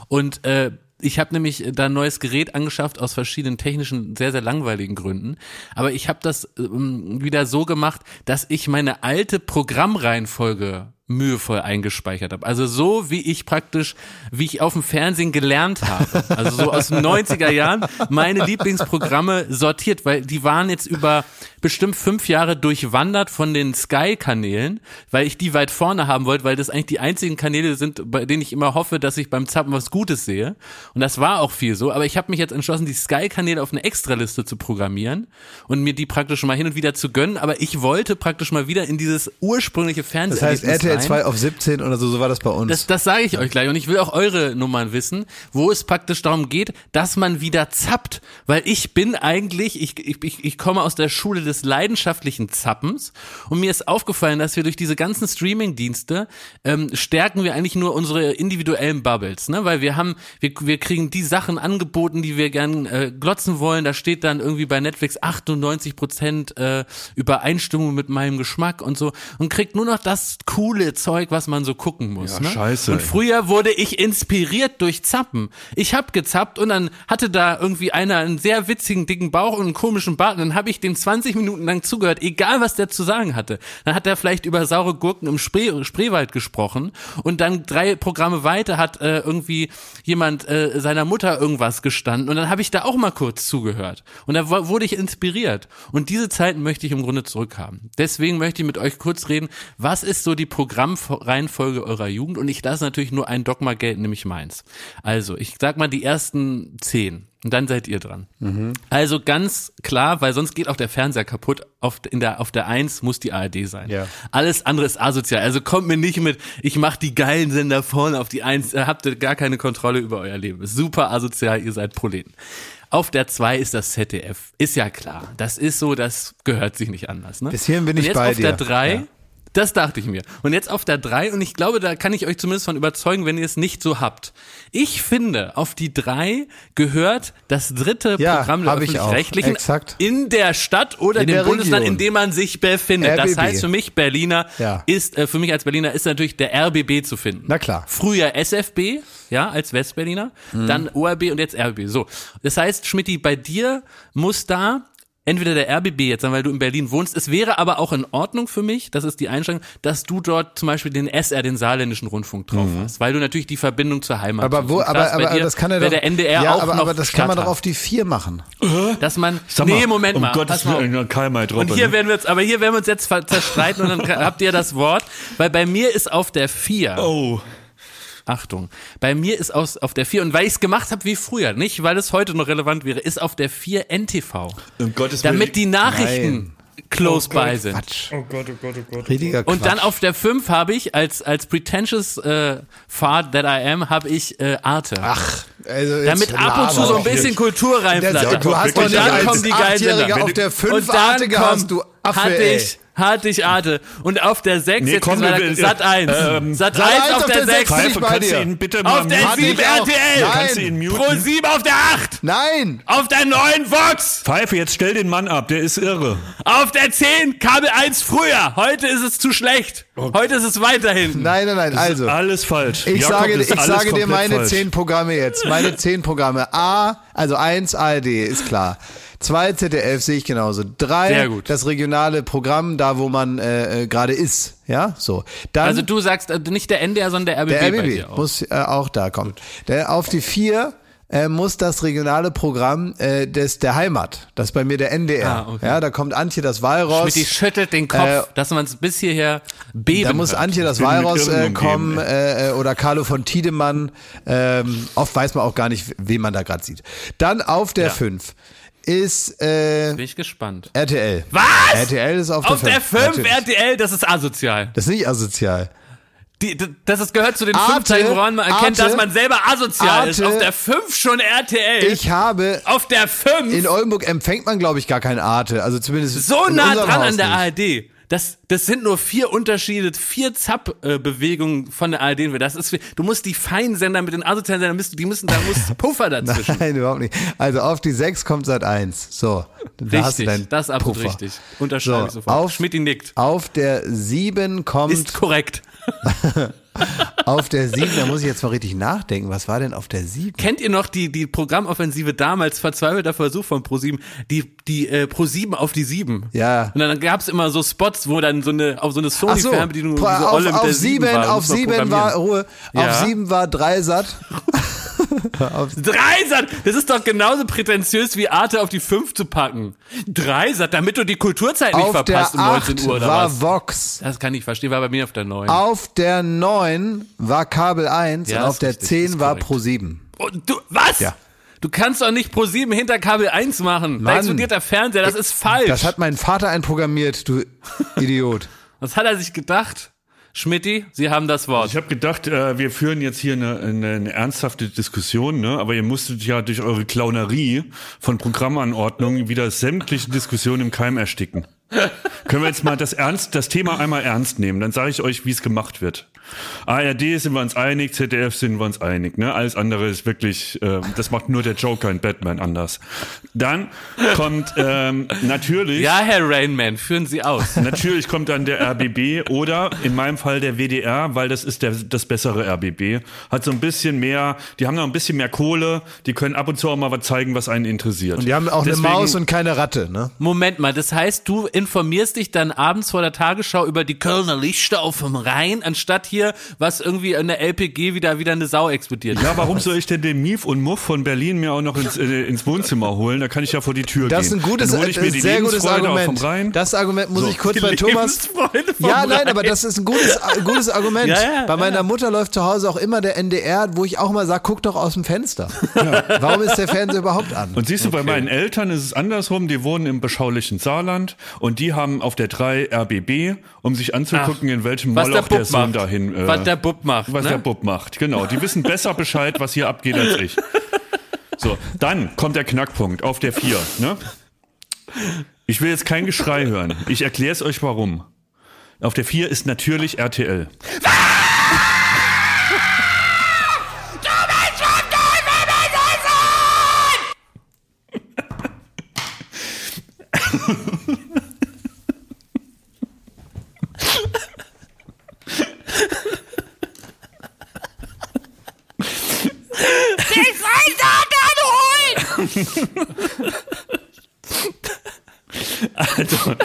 und äh, ich habe nämlich da ein neues Gerät angeschafft aus verschiedenen technischen, sehr, sehr langweiligen Gründen. Aber ich habe das ähm, wieder so gemacht, dass ich meine alte Programmreihenfolge mühevoll eingespeichert habe. Also so wie ich praktisch, wie ich auf dem Fernsehen gelernt habe. Also so aus den 90er Jahren meine Lieblingsprogramme sortiert, weil die waren jetzt über bestimmt fünf Jahre durchwandert von den Sky-Kanälen, weil ich die weit vorne haben wollte, weil das eigentlich die einzigen Kanäle sind, bei denen ich immer hoffe, dass ich beim Zappen was Gutes sehe. Und das war auch viel so. Aber ich habe mich jetzt entschlossen, die Sky-Kanäle auf eine Extraliste zu programmieren und mir die praktisch mal hin und wieder zu gönnen. Aber ich wollte praktisch mal wieder in dieses ursprüngliche Das Fernsehen. heißt RTL 2 auf 17 oder so, so war das bei uns. Das, das sage ich euch gleich. Und ich will auch eure Nummern wissen, wo es praktisch darum geht, dass man wieder zappt, weil ich bin eigentlich, ich, ich, ich, komme aus der Schule des leidenschaftlichen Zappens. Und mir ist aufgefallen, dass wir durch diese ganzen Streaming-Dienste ähm, stärken wir eigentlich nur unsere individuellen Bubbles, ne? weil wir haben, wir, wir kriegen die Sachen angeboten, die wir gern äh, glotzen wollen, da steht dann irgendwie bei Netflix 98 Prozent äh, Übereinstimmung mit meinem Geschmack und so. Und kriegt nur noch das coole Zeug, was man so gucken muss. Ja, ne? scheiße, Und früher wurde ich inspiriert durch Zappen. Ich hab gezappt und dann hatte da irgendwie einer einen sehr witzigen dicken Bauch und einen komischen Bart. Und dann habe ich dem 20 Minuten lang zugehört, egal was der zu sagen hatte. Dann hat er vielleicht über saure Gurken im Spree, Spreewald gesprochen und dann drei Programme weiter hat äh, irgendwie jemand äh, seiner Mutter irgendwas gestanden und dann habe ich da auch mal kurz zugehört. Und da wurde ich inspiriert. Und diese Zeiten möchte ich im Grunde zurückhaben. Deswegen möchte ich mit euch kurz reden, was ist so die Programmreihenfolge eurer Jugend und ich lasse natürlich nur ein Dogma gelten, nämlich meins. Also, ich sag mal die ersten zehn und dann seid ihr dran. Mhm. Also ganz klar, weil sonst geht auch der Fernseher kaputt. Auf, in der, auf der Eins muss die ARD sein. Ja. Alles andere ist asozial. Also kommt mir nicht mit, ich mach die geilen Sender vorne auf die Eins, äh, habt ihr gar keine Kontrolle über euer Leben. Super asozial, ihr seid Proleten. Auf der 2 ist das ZDF. Ist ja klar. Das ist so, das gehört sich nicht anders. Ne? Bis hierhin bin ich bei dir. Auf der 3 das dachte ich mir. Und jetzt auf der drei und ich glaube, da kann ich euch zumindest von überzeugen, wenn ihr es nicht so habt. Ich finde, auf die drei gehört das dritte Ja, Programm der öffentlich-rechtlichen in der Stadt oder In dem Bundesland, Region. in dem man sich befindet. Das RBB. heißt für mich Berliner Ja. ist äh, für mich als Berliner ist natürlich der RBB zu finden. Na klar. Früher SFB, ja, als Westberliner, dann ORB und jetzt RBB. So, das heißt, Schmidti, bei dir muss da entweder der RBB jetzt, weil du in Berlin wohnst. Es wäre aber auch in Ordnung für mich, das ist die Einschränkung, dass du dort zum Beispiel den SR, den saarländischen Rundfunk drauf hast, weil du natürlich die Verbindung zur Heimat Aber suchst. wo, klar aber, aber dir, das kann er wer doch. der NDR ja, auch aber, noch aber das kann man Stadt doch auf die vier machen. dass man, Sag mal, nee, Moment um mal, Gottes. Willen, May Droppe, Und hier ne? werden wir uns, aber hier werden wir uns jetzt zerstreiten und dann habt ihr das Wort, weil bei mir ist auf der vier. Oh. Achtung, bei mir ist aus, auf der 4, und weil ich es gemacht habe wie früher, nicht weil es heute noch relevant wäre, ist auf der 4 NTV. Um Gottes Willen. Damit die Nachrichten close by sind. Quatsch. Oh Gott, oh Gott, oh Gott. Riesiger Quatsch. Und dann auf der 5 habe ich, als, als pretentious äh, Fart that I am, habe ich äh, Arte. Ach, also jetzt damit ab und zu so ein bisschen Kultur Der, reinflattert. du hast doch und nicht dann als kommen die Sender. auf der Und 5 dann Arte gehabt, du Affe, hatte ey. ich, hatte ich Arte. Und auf der 6, Nee, jetzt komm, wir- Sat 1. ähm, Sat Sat 1 eins auf der 6. bin ich Pfeife, bei kannst du ihn bitte mal Auf der muten? Hatte 7 ich auch. RTL. Nein. Kannst du ihn muten? Pro 7 auf der 8. Nein! Auf der 9 Vox. Pfeife, jetzt stell den Mann ab, der ist irre. Auf der 10 Kabel 1 früher. Heute ist es zu schlecht. Heute ist es weiter hinten. Nein, nein, nein. Also, Alles falsch. ich Jakob, sage, das ich sage dir meine falsch. zehn Programme jetzt. Meine zehn Programme. A, also eins ARD, ist klar. Zwei ZDF sehe ich genauso. Drei, Sehr gut. das regionale Programm, da wo man äh, äh, gerade ist. Ja, so. Dann Also du sagst äh, nicht der NDR, sondern der RBB, der bei RBB auch. muss äh, auch da kommen. Der, auf die vier äh, muss das regionale Programm äh, des der Heimat. Das ist bei mir der NDR. Ah, okay. Ja, da kommt Antje das Walross. Schmidt, schüttelt den Kopf, Äh, dass man es bis hierher beben Da muss. Antje das Walross äh, kommen äh, äh, oder Carlo von Tiedemann. Ähm, oft weiß man auch gar nicht, wen man da gerade sieht. Dann auf der 5 ist äh, Bin ich gespannt. RTL. Was? RTL ist auf, Auf der der 5 Natürlich. RTL, das ist asozial. Das ist nicht asozial. Die, das ist, gehört zu den Arte, fünf Zeichen, woran man erkennt, Arte, dass man selber asozial ist. Arte. Auf der 5 schon RTL. Ich habe auf der 5 in Oldenburg empfängt man glaube ich gar kein Arte, also zumindest so nah dran Haus an der nicht. ARD. Das, das sind nur vier Unterschiede, vier Zapp-Bewegungen von der ARD. Das ist, du musst die Feinsender mit den asozialen Sendern, die müssen, da muss Puffer dazwischen. Nein, überhaupt nicht. Also auf die 6 kommt seit 1. So, da Richtig, deinen das ist absolut Puffer. richtig. Unterschreibe So, ich sofort. auf- Schmidt nickt. Auf der 7 kommt Ist korrekt. auf der 7, da muss ich jetzt mal richtig nachdenken. Was war denn auf der 7? Kennt ihr noch die, die Programmoffensive damals, verzweifelter Versuch von Pro7, die, die äh, Pro7 auf die 7? Ja. Und dann gab's immer so Spots, wo dann so eine, auf so eine so, Sony-Fernbedienung auf, diese Olle mit auf der 7, 7 war. auf muss man 7 war. Ruhe. Ja. Auf 7 war Dreisat. Dreisat! Das ist doch genauso prätentiös wie Arte auf die 5 zu packen. Dreisat, damit du die Kulturzeit nicht auf der verpasst um 19 8 Uhr oder war was? Vox. Das kann ich verstehen, war bei mir auf der 9. Auf der 9 war Kabel 1 Ja, und auf der richtig, 10 ist war korrekt. Pro 7. Und du, was? Ja. Du kannst doch nicht Pro 7 hinter Kabel 1 machen. Da Mann. explodiert der Fernseher, das ist falsch. Das hat mein Vater einprogrammiert, du Idiot. Was hat er sich gedacht? Schmidti, Sie haben das Wort. Ich habe gedacht, äh, wir führen jetzt hier eine, eine, eine ernsthafte Diskussion, ne? aber ihr musstet ja durch eure Clownerie von Programmanordnungen wieder sämtliche Diskussionen im Keim ersticken. Können wir jetzt mal das ernst, das Thema einmal ernst nehmen? Dann sage ich euch, wie es gemacht wird. ARD sind wir uns einig, ZDF sind wir uns einig. Ne? Alles andere ist wirklich, äh, das macht nur der Joker in Batman anders. Dann kommt ähm, natürlich, Ja, Herr Rainman, führen Sie aus. natürlich kommt dann der RBB oder in meinem Fall der WDR, weil das ist der, das bessere RBB. Hat so ein bisschen mehr, die haben noch ein bisschen mehr Kohle, die können ab und zu auch mal was zeigen, was einen interessiert. Und die haben auch Deswegen- eine Maus und keine Ratte, ne? Moment mal, das heißt, du informierst dich dann abends vor der Tagesschau über die Kölner Lichter auf dem Rhein, anstatt hier, was irgendwie in der LPG wieder, wieder eine Sau explodiert. Ja, warum soll ich denn den Mief und Muff von Berlin mir auch noch ins, äh, ins Wohnzimmer holen? Da kann ich ja vor die Tür Das ist gehen. ein gutes, Dann hole ich das mir ist die ein sehr gutes Lebensfreude auch Argument. vom Rhein. Das Argument muss So, ich kurz bei Thomas. Ja, nein, Rhein. aber das ist ein gutes, ein gutes Argument. Ja, ja, bei meiner Mutter läuft zu Hause auch immer der NDR, wo ich auch mal sage, guck doch aus dem Fenster. Warum ist der Fernseher überhaupt an? Und siehst du, bei meinen Eltern ist es andersrum. Die wohnen im beschaulichen Saarland und die haben auf der 3 RBB, um sich anzugucken, in welchem der Moloch der, Bub Sohn macht. Äh, Was der Bub macht, Was ne? der Bub macht, genau. Die wissen besser Bescheid, was hier abgeht, als ich. So, dann kommt der Knackpunkt auf der 4. Ne? Ich will jetzt kein Geschrei hören. Ich erkläre es euch warum. Auf der 4 ist natürlich RTL. Also,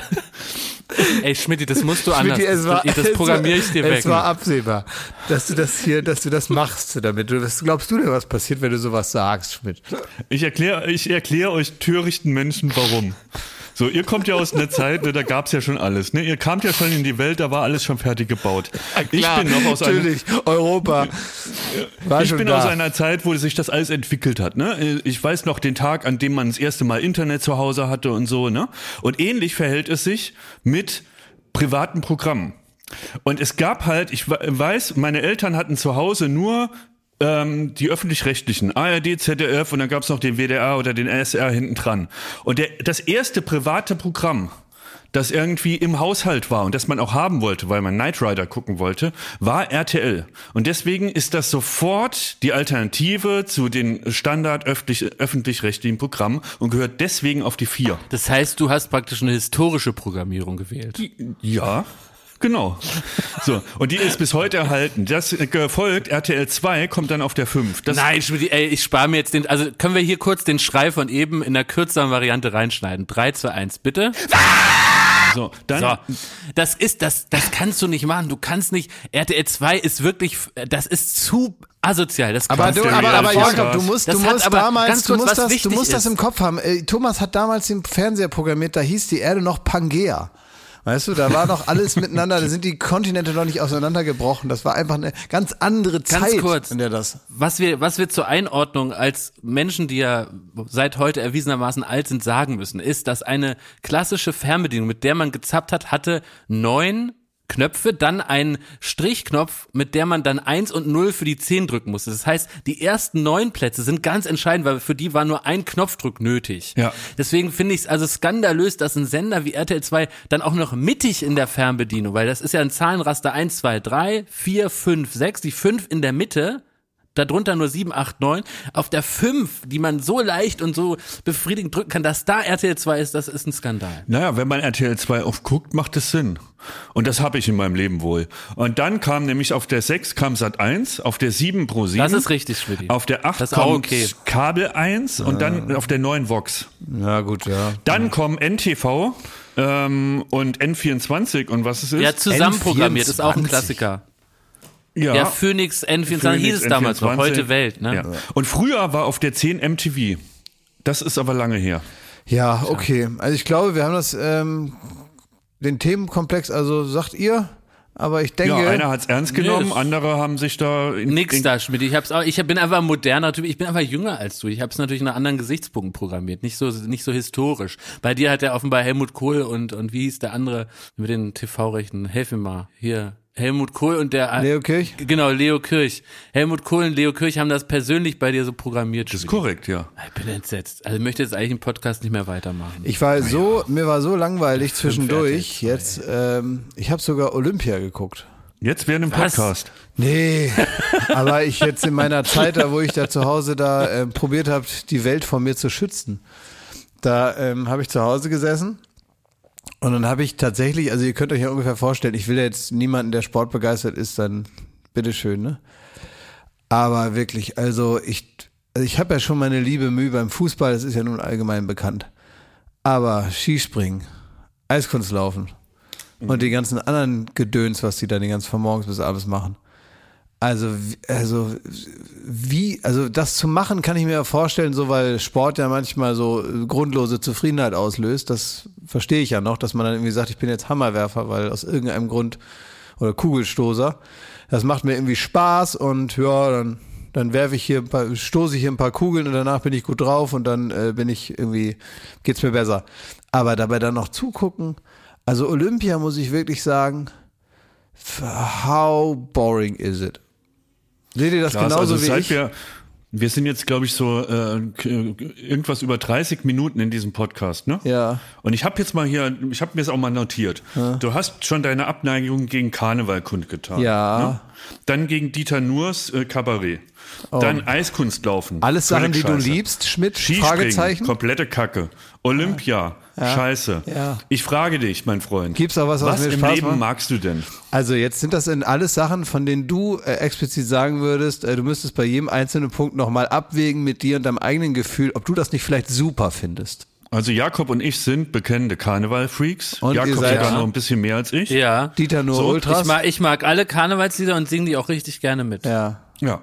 Ey, Schmidt, das musst du anders. Schmidti, es war, das, programmiere ich dir es weg. Es war absehbar, dass du das hier, dass du das machst damit. Was glaubst du denn, was passiert, wenn du sowas sagst, Schmidt? Ich erkläre ich erklär euch törichten Menschen warum. So, ihr kommt ja aus einer Zeit, da gab's ja schon alles. Ne? Ihr kamt ja schon in die Welt, da war alles schon fertig gebaut. ich bin noch aus einer, Natürlich, Europa war ich schon bin da. aus einer Zeit, wo sich das alles entwickelt hat. Ne? Ich weiß noch den Tag, an dem man das erste Mal Internet zu Hause hatte und so. Ne? Und ähnlich verhält es sich mit privaten Programmen. Und es gab halt, ich we- weiß, meine Eltern hatten zu Hause nur ähm, die öffentlich-rechtlichen, ARD, ZDF und dann gab's noch den WDR oder den SR hinten dran. Und der, das erste private Programm, das irgendwie im Haushalt war und das man auch haben wollte, weil man Knight Rider gucken wollte, war RTL. Und deswegen ist das sofort die Alternative zu den standard öffentlich- öffentlich-rechtlichen Programmen und gehört deswegen auf die vier. das heißt, du hast praktisch eine historische Programmierung gewählt. Ja. Genau. So, und die ist bis heute erhalten. Das äh, gefolgt, RTL 2 kommt dann auf der 5. Das, Nein, Schmidt, ey, ich spare mir jetzt den, also können wir hier kurz den Schrei von eben in der kürzeren Variante reinschneiden. 3, 2, 1, bitte. So, dann So, das ist, das, das kannst du nicht machen. Du kannst nicht, RTL 2 ist wirklich, das ist zu asozial. Das Aber, kannst du, nicht aber, aber machen. Jakob, du musst, Das du musst aber damals, du musst, das, du musst das im Kopf haben. Äh, Thomas hat damals den Fernseher programmiert, da hieß die Erde noch Pangea. Weißt du, da war noch alles miteinander, da sind die Kontinente noch nicht auseinandergebrochen. Das war einfach eine ganz andere Zeit, kurz. in der das. was wir, was wir zur Einordnung als Menschen, die ja seit heute erwiesenermaßen alt sind, sagen müssen, ist, dass eine klassische Fernbedienung, mit der man gezappt hat, hatte neun Knöpfe, dann einen Strichknopf, mit der man dann eins und null für die zehn drücken musste. Das heißt, die ersten neun Plätze sind ganz entscheidend, weil für die war nur ein Knopfdruck nötig. Ja. Deswegen finde ich es also skandalös, dass ein Sender wie RTL 2 dann auch noch mittig in der Fernbedienung, weil das ist ja ein Zahlenraster 1, 2, 3, 4, 5, 6, die 5 in der Mitte, darunter nur 7, 8, 9. Auf der 5, die man so leicht und so befriedigend drücken kann, dass da RTL 2 ist, das ist ein Skandal. Naja, wenn man RTL 2 oft guckt, macht es Sinn. Und das habe ich in meinem Leben wohl. Und dann kam nämlich auf der 6 kam Sat 1, auf der 7 Pro 7. Das ist richtig, Schmidti. Auf der 8 Das okay. Kabel 1 und dann auf der 9 Vox. Ja, gut, ja. Dann kommen NTV ähm, und N24 und was es ist. Ja, zusammenprogrammiert, ist auch ein N24. Klassiker. Ja. Ja, Phoenix N24 Phoenix hieß es damals noch, N24. heute Welt, ne? Ja. Und früher war auf der 10 MTV. Das ist aber lange her. Ja, okay. Also ich glaube, wir haben das, ähm, den Themenkomplex, also sagt ihr, aber ich denke. Ja, einer hat's ernst genommen, das- andere haben sich da in, Nix in, da, Schmidt. Ich hab's auch, ich bin einfach ein moderner Typ. Ich bin einfach jünger als du. Ich hab's natürlich nach anderen Gesichtspunkten programmiert. Nicht so, nicht so historisch. Bei dir hat ja offenbar Helmut Kohl und, und wie hieß der andere mit den TV-Rechten? Helf mir mal. Hier. Helmut Kohl und der, Leo Kirch? Genau, Leo Kirch. Helmut Kohl und Leo Kirch haben das persönlich bei dir so programmiert. Das ist korrekt, ja. Ich bin entsetzt. Also ich möchte jetzt eigentlich im Podcast nicht mehr weitermachen. Ich war so, mir war so langweilig zwischendurch. 2. Jetzt, ähm, ich habe sogar Olympia geguckt. Jetzt während dem? Podcast. Nee, aber ich jetzt in meiner Zeit, da wo ich da zu Hause da äh, probiert habe, die Welt vor mir zu schützen, da ähm, habe ich zu Hause gesessen und dann habe ich tatsächlich, also ihr könnt euch ja ungefähr vorstellen, ich will ja jetzt niemanden, der sportbegeistert ist, dann bitteschön, ne? Aber wirklich, also ich, also ich habe ja schon meine liebe Mühe beim Fußball, das ist ja nun allgemein bekannt. Aber Skispringen, Eiskunstlaufen und die ganzen anderen Gedöns, was die da den ganzen von morgens bis abends machen. Also, also, wie, also das zu machen, kann ich mir ja vorstellen, so weil Sport ja manchmal so grundlose Zufriedenheit auslöst. Das verstehe ich ja noch, dass man dann irgendwie sagt, ich bin jetzt Hammerwerfer, weil aus irgendeinem Grund oder Kugelstoßer. Das macht mir irgendwie Spaß und ja, dann, dann werfe ich hier, ein paar, stoße ich hier ein paar Kugeln und danach bin ich gut drauf und dann äh, bin ich irgendwie, geht's mir besser. Aber dabei dann noch zugucken, also Olympia muss ich wirklich sagen, how boring is it? Seht ihr das Klaas, genauso also wie ich? wir wir sind jetzt, glaube ich, so äh, irgendwas über 30 Minuten in diesem Podcast, ne? Ja. Und ich habe jetzt mal hier, ich habe mir das auch mal notiert. Du hast schon deine Abneigung gegen Karneval kundgetan. Ja. Ne? Dann gegen Dieter Nurs äh, Kabarett. Dann Eiskunstlaufen. Oh. Alles Sachen, die du liebst, Schmidt? Fragezeichen? komplette Kacke. Olympia, scheiße. Ja. Ich frage dich, mein Freund. Gibt's auch was, was was mir im Spaß Leben macht? magst du denn? Also jetzt sind das in alles Sachen, von denen du äh, explizit sagen würdest, äh, du müsstest bei jedem einzelnen Punkt nochmal abwägen mit dir und deinem eigenen Gefühl, ob du das nicht vielleicht super findest. Also Jakob und ich sind bekennende Karneval-Freaks. Und ihr Jakob seid- sogar Ja. noch ein bisschen mehr als ich. Ja. Dieter nur So, Ultras. Ich mag, ich mag alle Karnevalslieder und singe die auch richtig gerne mit. ja. Ja.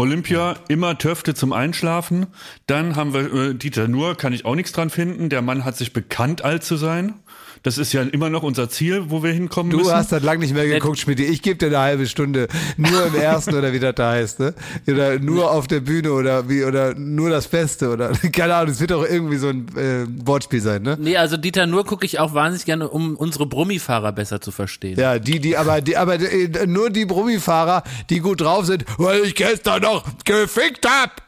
Olympia, immer Töfte zum Einschlafen. Dann haben wir äh, Dieter Nuhr, kann ich auch nichts dran finden. Der Mann hat sich bekannt, alt zu sein. Das ist ja immer noch unser Ziel, wo wir hinkommen Du müssen. hast das lang nicht mehr geguckt, Schmidt. Ich gebe dir eine halbe Stunde nur im ersten oder wie das da heißt, ne? Oder nur auf der Bühne oder wie oder nur das Beste oder keine Ahnung. Es wird doch irgendwie so ein äh, Wortspiel sein, ne? Nee, also Dieter Nur gucke ich auch wahnsinnig gerne, um unsere Brummifahrer besser zu verstehen. Ja, die, die, aber, die, aber äh, nur die Brummifahrer, die gut drauf sind, weil ich gestern noch gefickt hab.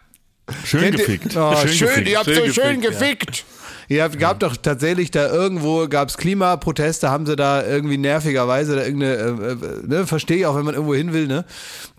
schön Kennt ihr- gefickt. Oh, schön, gefickt. ihr habt so schön gefickt. Ihr habt, gab doch tatsächlich da irgendwo, gab's Klimaproteste, haben sie da irgendwie nervigerweise da irgendeine, äh, äh, ne, verstehe ich auch, wenn man irgendwo hin will, ne?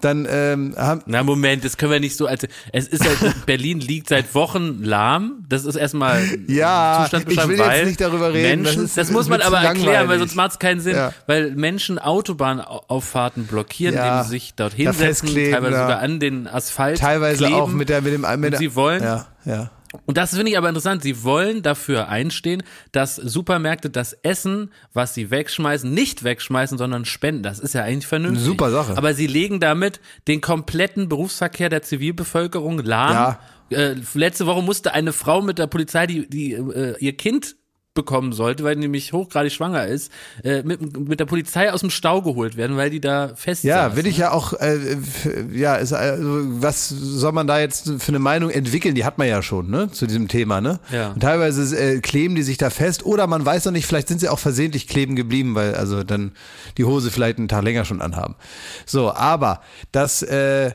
Dann ähm, haben, Na Moment, das können wir nicht so als es ist halt, Berlin liegt seit Wochen lahm. Das ist erstmal Ja, Zustandsbeschreibung, ich will jetzt nicht darüber reden, Menschen, das das, ist- muss ist man aber erklären, weil sonst macht es keinen Sinn, Ja. weil Menschen Autobahnauffahrten blockieren, Ja, indem sie sich dort hinsetzen, teilweise ja. sogar an den Asphalt teilweise kleben. auch mit der, mit dem, mit und der, sie wollen ja, ja. Und das finde ich aber interessant. Sie wollen dafür einstehen, dass Supermärkte das Essen, was sie wegschmeißen, nicht wegschmeißen, sondern spenden. Das ist ja eigentlich vernünftig. Super Sache. Aber sie legen damit den kompletten Berufsverkehr der Zivilbevölkerung lahm. Äh, letzte Woche musste eine Frau mit der Polizei, die, die äh, ihr Kind bekommen sollte, weil nämlich hochgradig schwanger ist, äh, mit, mit der Polizei aus dem Stau geholt werden, weil die da fest Ja, will ich ja auch, äh, ja, ist, also, was soll man da jetzt für eine Meinung entwickeln? Die hat man ja schon, ne, zu diesem Thema, ne? Ja. Und teilweise äh, kleben die sich da fest oder man weiß noch nicht, vielleicht sind sie auch versehentlich kleben geblieben, weil also dann die Hose vielleicht einen Tag länger schon anhaben. So, aber dass äh,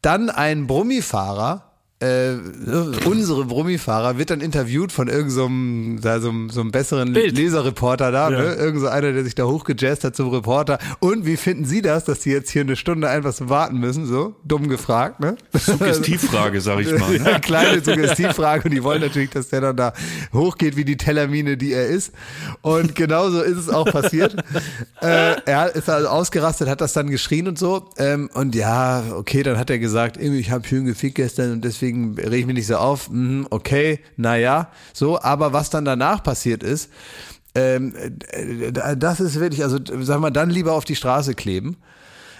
dann ein Brummifahrer äh, unsere Brummifahrer wird dann interviewt von irgendeinem so, einem- so, so einem besseren Bild. Leserreporter da, ne? Irgend so einer, der sich da hochgejazzt hat zum Reporter. Und wie finden Sie das, dass die jetzt hier eine Stunde einfach so warten müssen? So, dumm gefragt, ne? Suggestivfrage, sag ich mal. Ja, kleine Suggestivfrage und die wollen natürlich, dass der dann da hochgeht wie die Tellermine, die er ist. Und genauso ist es auch passiert. äh, er ist also ausgerastet, hat das dann geschrien und so. Ähm, und ja, okay, dann hat er gesagt, irgendwie, ich habe schön gefickt gestern und deswegen reg ich mich nicht so auf. Mhm, okay, naja, so. Aber was dann danach passiert ist, ähm, äh, das ist wirklich, also sag mal, dann lieber auf die Straße kleben.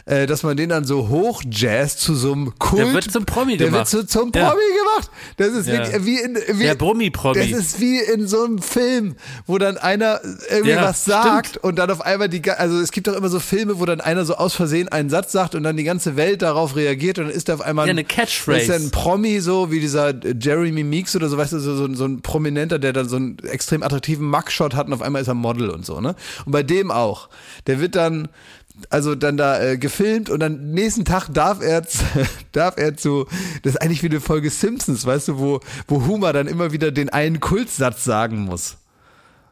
Äh, dass man den dann so hochjazzt zu so einem Kult. Der wird zum Promi der gemacht. wird zu, zum Ja. Promi gemacht. Das ist Ja. wirklich wie in wie, Der Brummi-Promi. Das ist wie in so einem Film, wo dann einer irgendwie Ja, was sagt und dann auf einmal die also es gibt doch immer so Filme, wo dann einer so aus Versehen einen Satz sagt und dann die ganze Welt darauf reagiert und dann ist er auf einmal ein- eine Catchphrase. Ist ein Promi so wie dieser Jeremy Meeks oder so, weißt du, so, so, so ein Prominenter, der dann so einen extrem attraktiven Mugshot hat und auf einmal ist er Model und so, ne? Und bei dem auch. Der wird dann also dann da äh, gefilmt und dann nächsten Tag darf er darf er zu das ist eigentlich wie eine Folge Simpsons, weißt du, wo wo Homer dann immer wieder den einen Kultsatz sagen muss.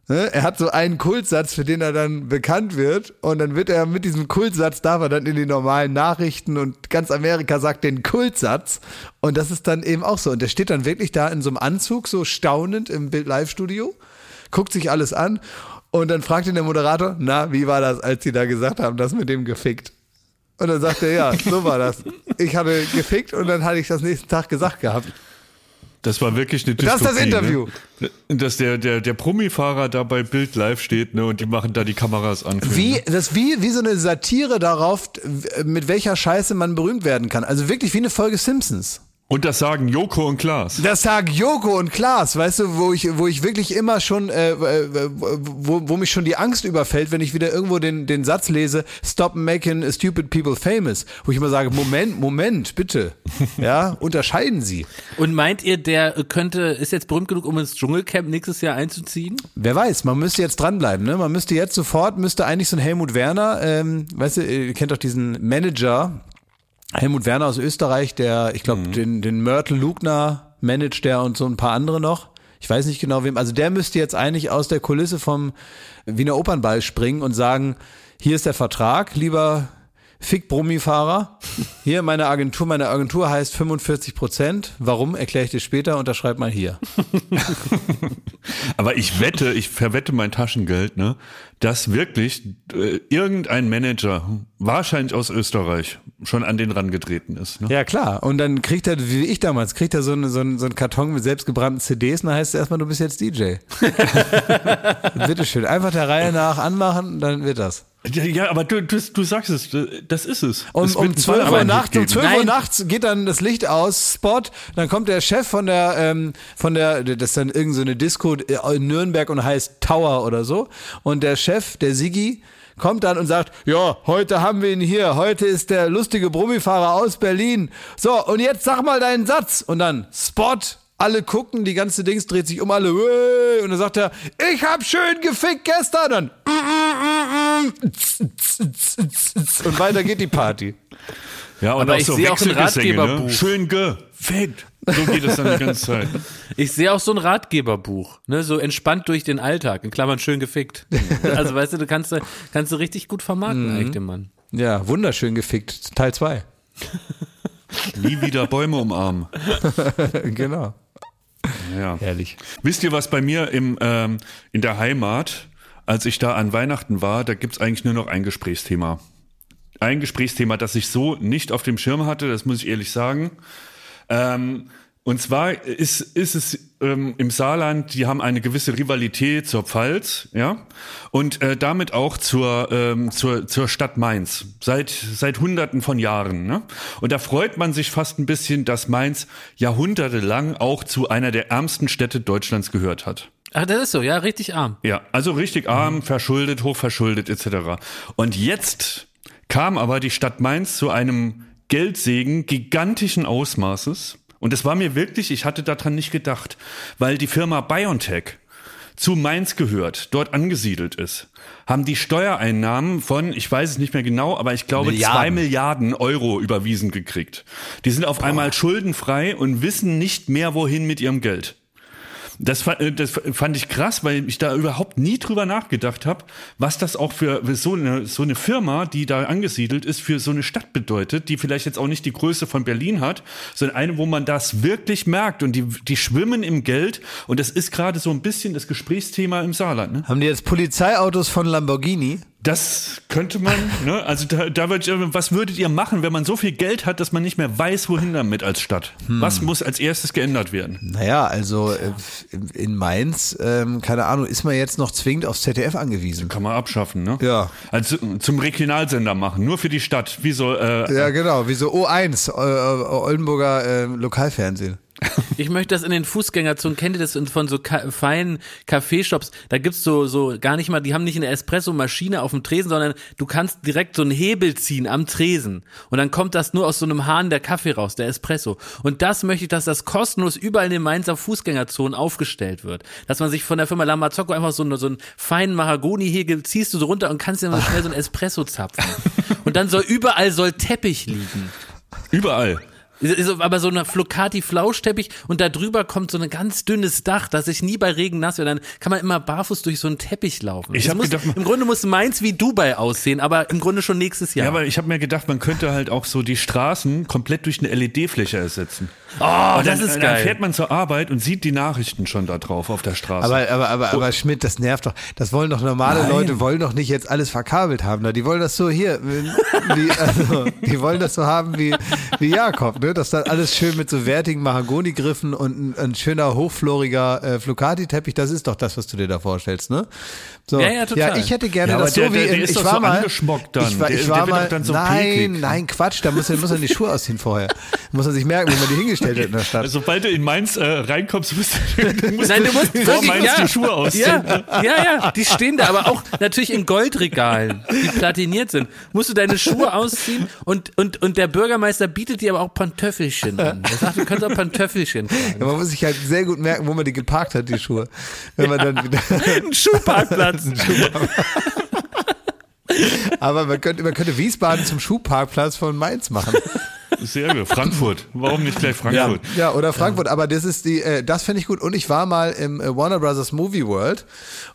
Ne? Er hat so einen Kultsatz, für den er dann bekannt wird. Und dann wird er mit diesem Kultsatz, darf er dann in die normalen Nachrichten und ganz Amerika sagt den Kultsatz. Und das ist dann eben auch so. Und der steht dann wirklich da in so einem Anzug, so staunend im Bild-Live-Studio, guckt sich alles an. Und dann fragt ihn der Moderator, na, wie war das, als sie da gesagt haben, das mit dem gefickt? Und dann sagt er, ja, so war das. Ich hatte gefickt und dann hatte ich das nächsten Tag gesagt gehabt. Das war wirklich eine Das ist das Dystopie, Interview. Ne? Dass der, der, der Promi-Fahrer da bei Bild live steht ne, und die machen da die Kameras an. Wie, ne? das ist wie, wie so eine Satire darauf, mit welcher Scheiße man berühmt werden kann. Also wirklich wie eine Folge Simpsons. Und das sagen Joko und Klaas. Das sagen Joko und Klaas, weißt du, wo ich, wo ich wirklich immer schon, äh, äh, wo, wo mich schon die Angst überfällt, wenn ich wieder irgendwo den, den Satz lese, stop making stupid people famous. Wo ich immer sage, Moment, Moment, bitte. Ja, unterscheiden Sie. Und meint ihr, der könnte, ist jetzt berühmt genug, um ins Dschungelcamp nächstes Jahr einzuziehen? Wer weiß, man müsste jetzt dranbleiben, ne? Man müsste jetzt sofort, müsste eigentlich so ein Helmut Werner, ähm, weißt du, ihr kennt doch diesen Manager, Helmut Werner aus Österreich, der, ich glaube, den, den Mörtel Lugner managt der und so ein paar andere noch. Ich weiß nicht genau wem. Also der müsste jetzt eigentlich aus der Kulisse vom Wiener Opernball springen und sagen, hier ist der Vertrag, lieber Fick Brummi-Fahrer. Hier meine Agentur, meine Agentur heißt 45 Prozent. Warum, erkläre ich dir später, unterschreib mal hier. Aber ich wette, ich verwette mein Taschengeld, ne, dass wirklich äh, irgendein Manager, wahrscheinlich aus Österreich, schon an den rangetreten ist. Ne? Ja, klar. Und dann kriegt er, wie ich damals, kriegt er so, eine, so, einen, so einen Karton mit selbstgebrannten CDs und dann heißt es erstmal, du bist jetzt DJ. Bitteschön. Einfach der Reihe nach anmachen, dann wird das. Ja, aber du, du, du sagst es, das ist es. Um, Es wird um einen 12 Uhr nachts, um geben. 12 Uhr Nein. nachts geht dann das Licht aus, Spot, dann kommt der Chef von der, ähm, von der, das ist dann irgendeine so eine Disco in Nürnberg und heißt Tower oder so. Und der Chef, der Sigi, kommt dann und sagt, ja, heute haben wir ihn hier, heute ist der lustige Brummifahrer aus Berlin. So, und jetzt sag mal deinen Satz. Und dann Spot, alle gucken, die ganze Dings dreht sich um alle, und dann sagt er, ich hab schön gefickt gestern. Dann, und weiter geht die Party. Ja, und Aber auch ich so sehe auch ein Ne? Ratgeberbuch. Schön gefickt. So geht es dann die ganze Zeit. Ich sehe auch so ein Ratgeberbuch, ne, so entspannt durch den Alltag, in Klammern schön gefickt. Also weißt du, du kannst, kannst du richtig gut vermarkten, eigentlich den Mann. Ja, wunderschön gefickt. Teil 2. Nie wieder Bäume umarmen. genau. Ja. Herrlich. Wisst ihr, was bei mir im, ähm, in der Heimat, als ich da an Weihnachten war, da gibt's eigentlich nur noch ein Gesprächsthema. Ein Gesprächsthema, das ich so nicht auf dem Schirm hatte, das muss ich ehrlich sagen. Ähm, und zwar ist, ist es ähm, im Saarland, die haben eine gewisse Rivalität zur Pfalz, ja, und äh, damit auch zur, ähm, zur, zur Stadt Mainz, seit, seit Hunderten von Jahren. Ne? Und da freut man sich fast ein bisschen, dass Mainz jahrhundertelang auch zu einer der ärmsten Städte Deutschlands gehört hat. Ach, das ist so, ja, richtig arm. Ja, also richtig arm, verschuldet, hochverschuldet etc. Und jetzt kam aber die Stadt Mainz zu einem Geldsegen gigantischen Ausmaßes. Und es war mir wirklich, ich hatte daran nicht gedacht, weil die Firma BioNTech zu Mainz gehört, dort angesiedelt ist, haben die Steuereinnahmen von, ich weiß es nicht mehr genau, aber ich glaube Milliarden. zwei Milliarden Euro überwiesen gekriegt. Die sind auf einmal schuldenfrei und wissen nicht mehr, wohin mit ihrem Geld. Das, äh, das fand ich krass, weil ich da überhaupt nie drüber nachgedacht habe, was das auch für so eine, so eine Firma, die da angesiedelt ist, für so eine Stadt bedeutet, die vielleicht jetzt auch nicht die Größe von Berlin hat, sondern eine, wo man das wirklich merkt und die, die schwimmen im Geld und das ist gerade so ein bisschen das Gesprächsthema im Saarland. Ne? Haben die jetzt Polizeiautos von Lamborghini? Das könnte man, ne? Also da, da würd ich, was würdet ihr machen, wenn man so viel Geld hat, dass man nicht mehr weiß, wohin damit als Stadt? Was muss als erstes geändert werden? Naja, also äh, in Mainz, ähm, keine Ahnung, ist man jetzt noch zwingend aufs ZDF angewiesen. Kann man abschaffen, ne? Ja. Also zum Regionalsender machen, nur für die Stadt. Wie so, äh, Ja, genau, wie so O1, äh, Oldenburger äh, Lokalfernsehen. Ich möchte das in den Fußgängerzonen, kennt ihr das von so ka feinen Kaffeeshops? Da gibt's so, so gar nicht mal, die haben nicht eine Espresso-Maschine auf dem Tresen, sondern du kannst direkt so einen Hebel ziehen am Tresen. Und dann kommt das nur aus so einem Hahn der Kaffee raus, der Espresso. Und das möchte ich, dass das kostenlos überall in den Mainzer Fußgängerzonen aufgestellt wird. Dass man sich von der Firma Lamazocco einfach so, so einen feinen Mahagoni-Hegel ziehst du so runter und kannst dir mal schnell so ein Espresso zapfen. Und dann soll überall soll Teppich liegen. überall. Aber so eine Flocati-Flauschteppich und da drüber kommt so ein ganz dünnes Dach, dass ich nie bei Regen nass werde. Dann kann man immer barfuß durch so einen Teppich laufen. Ich Es muss, gedacht- Im Grunde muss Mainz wie Dubai aussehen, aber im Grunde schon nächstes Jahr. Ja, aber ich habe mir gedacht, man könnte halt auch so die Straßen komplett durch eine LED-Fläche ersetzen. oh, Und das dann, ist Dann geil. fährt man zur Arbeit und sieht die Nachrichten schon da drauf auf der Straße. Aber, aber, aber, aber Schmidt, das nervt doch. Das wollen doch normale Nein. Leute, wollen doch nicht jetzt alles verkabelt haben. da. Die wollen das so hier, die, also, die wollen das so haben wie, wie Jakob, ne? Dass dann alles schön mit so wertigen Mahagonigriffen und ein, ein schöner, hochfloriger äh, Flocati-Teppich, das ist doch das, was du dir da vorstellst, ne? So. Ja, ja, total. Ja, ich hätte gerne Ja, das so der- wie der- der in, ist ich war so mal, angeschmockt dann. Ich war, Der- ich der war mal, so nein, peklig. nein, Quatsch, da muss er, muss er die Schuhe ausziehen vorher. Muss er sich merken, wo man die hingestellt hat in der Stadt. Sobald du in Mainz äh, reinkommst, musst du, musst Nein, du musst vor wirklich, Mainz ja, die Schuhe ausziehen. Ja, ja, ja, die stehen da, aber auch natürlich in Goldregalen, die platiniert sind. Musst du deine Schuhe ausziehen und, und, und der Bürgermeister bietet dir aber auch Pantöffelchen an. Er sagt, du kannst auch Pantöffelchen tragen. Ja, man muss sich halt sehr gut merken, wo man die geparkt hat, die Schuhe. Wenn man dann wieder, Ein Schuhparkplatz. aber man könnte, man könnte Wiesbaden zum Schuhparkplatz von Mainz machen. Sehr gut. Frankfurt. Warum nicht gleich Frankfurt? Ja, oder Frankfurt. Aber das ist die, äh, das fände ich gut. Und ich war mal im äh, Warner Brothers Movie World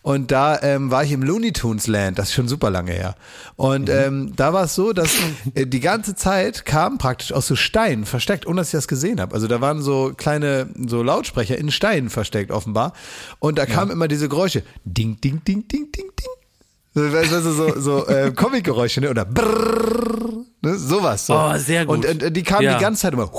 und da ähm, war ich im Looney Tunes Land. Das ist schon super lange her. Und ähm, da war es so, dass äh, die ganze Zeit kam praktisch aus so Steinen versteckt, ohne dass ich das gesehen habe. Also da waren so kleine so Lautsprecher in Steinen versteckt offenbar. Und da kamen immer diese Geräusche. Ding, ding, ding, ding, ding, ding. So, Weißt du, so, so äh, Comic-Geräusche, ne? Oder brrrr, ne? Sowas. So. Oh, sehr gut. Und äh, die kamen Ja. die ganze Zeit immer,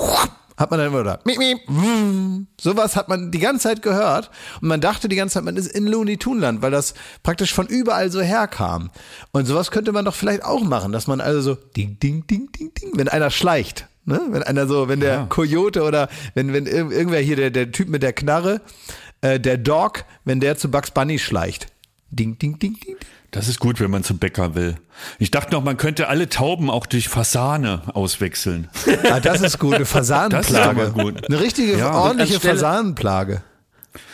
hat man dann immer da, miep, miep, wum. sowas hat man die ganze Zeit gehört. Und man dachte die ganze Zeit, man ist in Looney Tuneland, weil das praktisch von überall so herkam. Und sowas könnte man doch vielleicht auch machen, dass man also so, ding, ding, ding, ding, ding, wenn einer schleicht. Ne? Wenn einer so, wenn der Coyote oder wenn, wenn ir- irgendwer hier, der, der Typ mit der Knarre, äh, der Dog, wenn der zu Bugs Bunny schleicht. Ding, ding, ding, ding, ding. Das ist gut, wenn man zum Bäcker will. Ich dachte noch, man könnte alle Tauben auch durch Fasane auswechseln. Ah, das ist gut, eine Fasanenplage. Das ist gut. Eine richtige, Ja. ordentliche Und anstelle- Fasanenplage.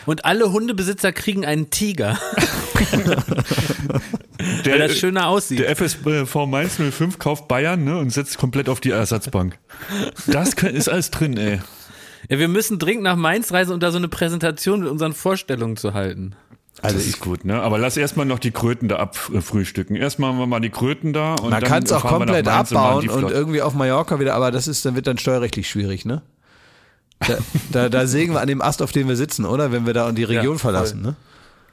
Und alle Hundebesitzer kriegen einen Tiger, weil das schöner aussieht. Der FSV Mainz 05 kauft Bayern ne, und setzt komplett auf die Ersatzbank. Das ist alles drin, ey. Ja, wir müssen dringend nach Mainz reisen, um da so eine Präsentation mit unseren Vorstellungen zu halten. Also das ist gut, ne? Aber lass erstmal noch die Kröten da abfrühstücken. Erstmal machen wir mal die Kröten da und Man dann kann es auch fahren wir nach komplett und abbauen und flott. irgendwie auf Mallorca wieder, aber das ist, dann wird dann steuerrechtlich schwierig, ne? Da, da, da sägen wir an dem Ast, auf dem wir sitzen, oder? Wenn wir da die Region Ja, verlassen, ne?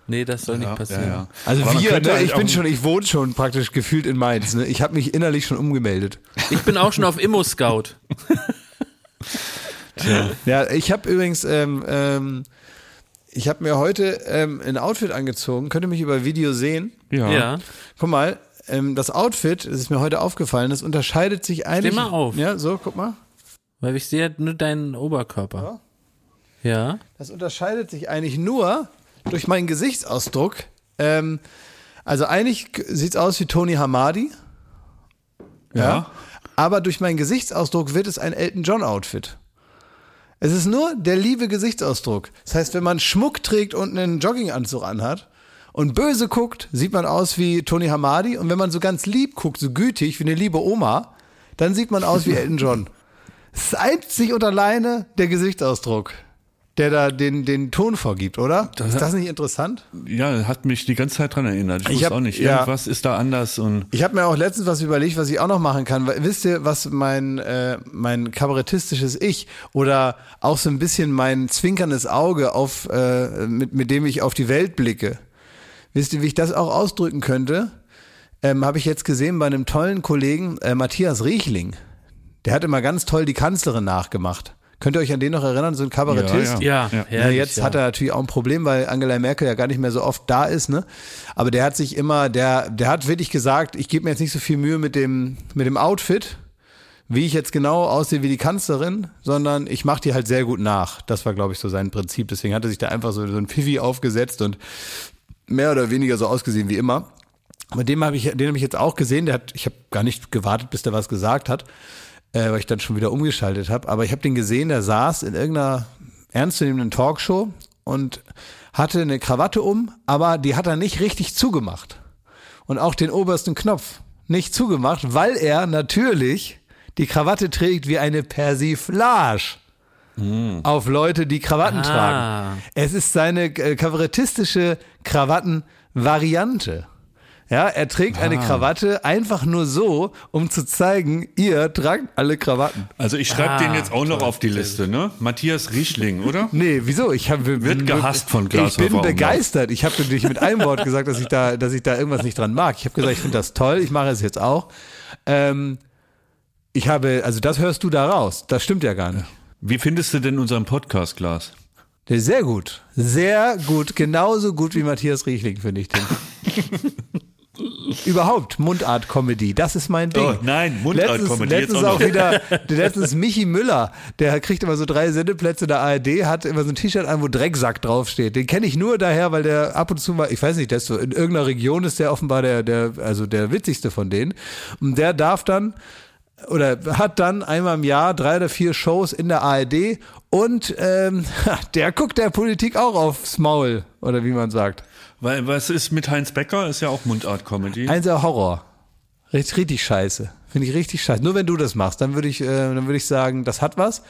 Nee, das soll nicht passieren. Ja, ja. Also Aber wir, ne? ich bin schon, ich wohne schon praktisch gefühlt in Mainz, ne? Ich habe mich innerlich schon umgemeldet. Ich bin auch schon auf Immo-Scout. Ja, ich habe übrigens, ähm, ähm, ich habe mir heute ähm, ein Outfit angezogen, könnt ihr mich über Video sehen. Ja. Ja. Guck mal, ähm, das Outfit, das ist mir heute aufgefallen, das unterscheidet sich eigentlich. mal auf. Ja, so, guck mal. Weil ich sehe nur deinen Oberkörper. Ja. Das unterscheidet sich eigentlich nur durch meinen Gesichtsausdruck. Ähm, also eigentlich sieht's aus wie Tony Hamadi. Ja. Aber durch meinen Gesichtsausdruck wird es ein Elton John Outfit. Es ist nur der liebe Gesichtsausdruck. Das heißt, wenn man Schmuck trägt und einen Jogginganzug anhat und böse guckt, sieht man aus wie Tony Hamadi. Und wenn man so ganz lieb guckt, so gütig wie eine liebe Oma, dann sieht man aus wie Elton John. Es ist einzig und alleine der Gesichtsausdruck, der da den, den Ton vorgibt, oder? ist das nicht interessant? Ja, hat mich die ganze Zeit dran erinnert. Ich, Ich wusste hab- auch nicht. ja. Irgendwas ist da anders und Ich habe mir auch letztens was überlegt, was ich auch noch machen kann. Wisst ihr, was mein, äh, mein kabarettistisches Ich oder auch so ein bisschen mein zwinkerndes Auge auf, äh, mit, mit dem ich auf die Welt blicke? Wisst ihr, wie ich das auch ausdrücken könnte? Ähm, habe ich jetzt gesehen bei einem tollen Kollegen, äh, Matthias Riechling. Der hat immer ganz toll die Kanzlerin nachgemacht. Könnt ihr euch an den noch erinnern, so ein Kabarettist? Ja, Ja. Ja, herrlich, jetzt ja. hat er natürlich auch ein Problem, weil Angela Merkel ja gar nicht mehr so oft da ist, ne? Aber der hat sich immer, der, der hat wirklich gesagt, ich gebe mir jetzt nicht so viel Mühe mit dem, mit dem Outfit, wie ich jetzt genau aussehe wie die Kanzlerin, sondern ich mache die halt sehr gut nach. Das war, glaube ich, so sein Prinzip. Deswegen hat er sich da einfach so, so ein Pfiffi aufgesetzt und mehr oder weniger so ausgesehen wie immer. Mit dem habe ich, den habe ich jetzt auch gesehen. Der hat, ich habe gar nicht gewartet, bis der was gesagt hat, äh, weil ich dann schon wieder umgeschaltet habe. Aber ich habe den gesehen, der saß in irgendeiner ernstzunehmenden Talkshow und hatte eine Krawatte um, aber die hat er nicht richtig zugemacht. Und auch den obersten Knopf nicht zugemacht, weil er natürlich die Krawatte trägt wie eine Persiflage auf Leute, die Krawatten Ah. tragen. Es ist seine äh, kabarettistische Krawattenvariante. Ja, er trägt eine Krawatte einfach nur so, um zu zeigen, ihr tragt alle Krawatten. Also ich schreibe Ah, den jetzt auch noch auf die Liste, ne? Matthias Riechling, oder? Nee, wieso? Ich hab, Wird gehasst von Glashäufer Ich bin begeistert. Ich habe nicht mit einem Wort gesagt, dass ich da, dass ich da irgendwas nicht dran mag. Ich habe gesagt, ich finde das toll. Ich mache es jetzt auch. Ähm, ich habe, also das hörst du da raus. Das stimmt ja gar nicht. Wie findest du denn unseren Podcast, Glas? Der ist sehr gut. Sehr gut. Genauso gut wie Matthias Riechling, finde ich den. Überhaupt Mundart-Comedy, das ist mein Ding. Oh, nein, Mundart-Comedy Letztens, letztens auch noch. wieder, letztens Michi Müller, der kriegt immer so drei Sendeplätze in der ARD, hat immer so ein T-Shirt an, wo Drecksack draufsteht. Den kenne ich nur daher, weil der ab und zu mal, ich weiß nicht, der ist so, in irgendeiner Region ist der offenbar der, der, also der witzigste von denen. Und der darf dann, oder hat dann einmal im Jahr drei oder vier Shows in der ARD und ähm, der guckt der Politik auch aufs Maul, oder wie man sagt. Weil was ist mit Heinz Becker? Ist ja auch Mundart-Comedy. Einser Horror. Richtig, richtig scheiße. Finde ich richtig scheiße. Nur wenn du das machst, dann würde ich, äh, dann würde ich sagen, das hat was.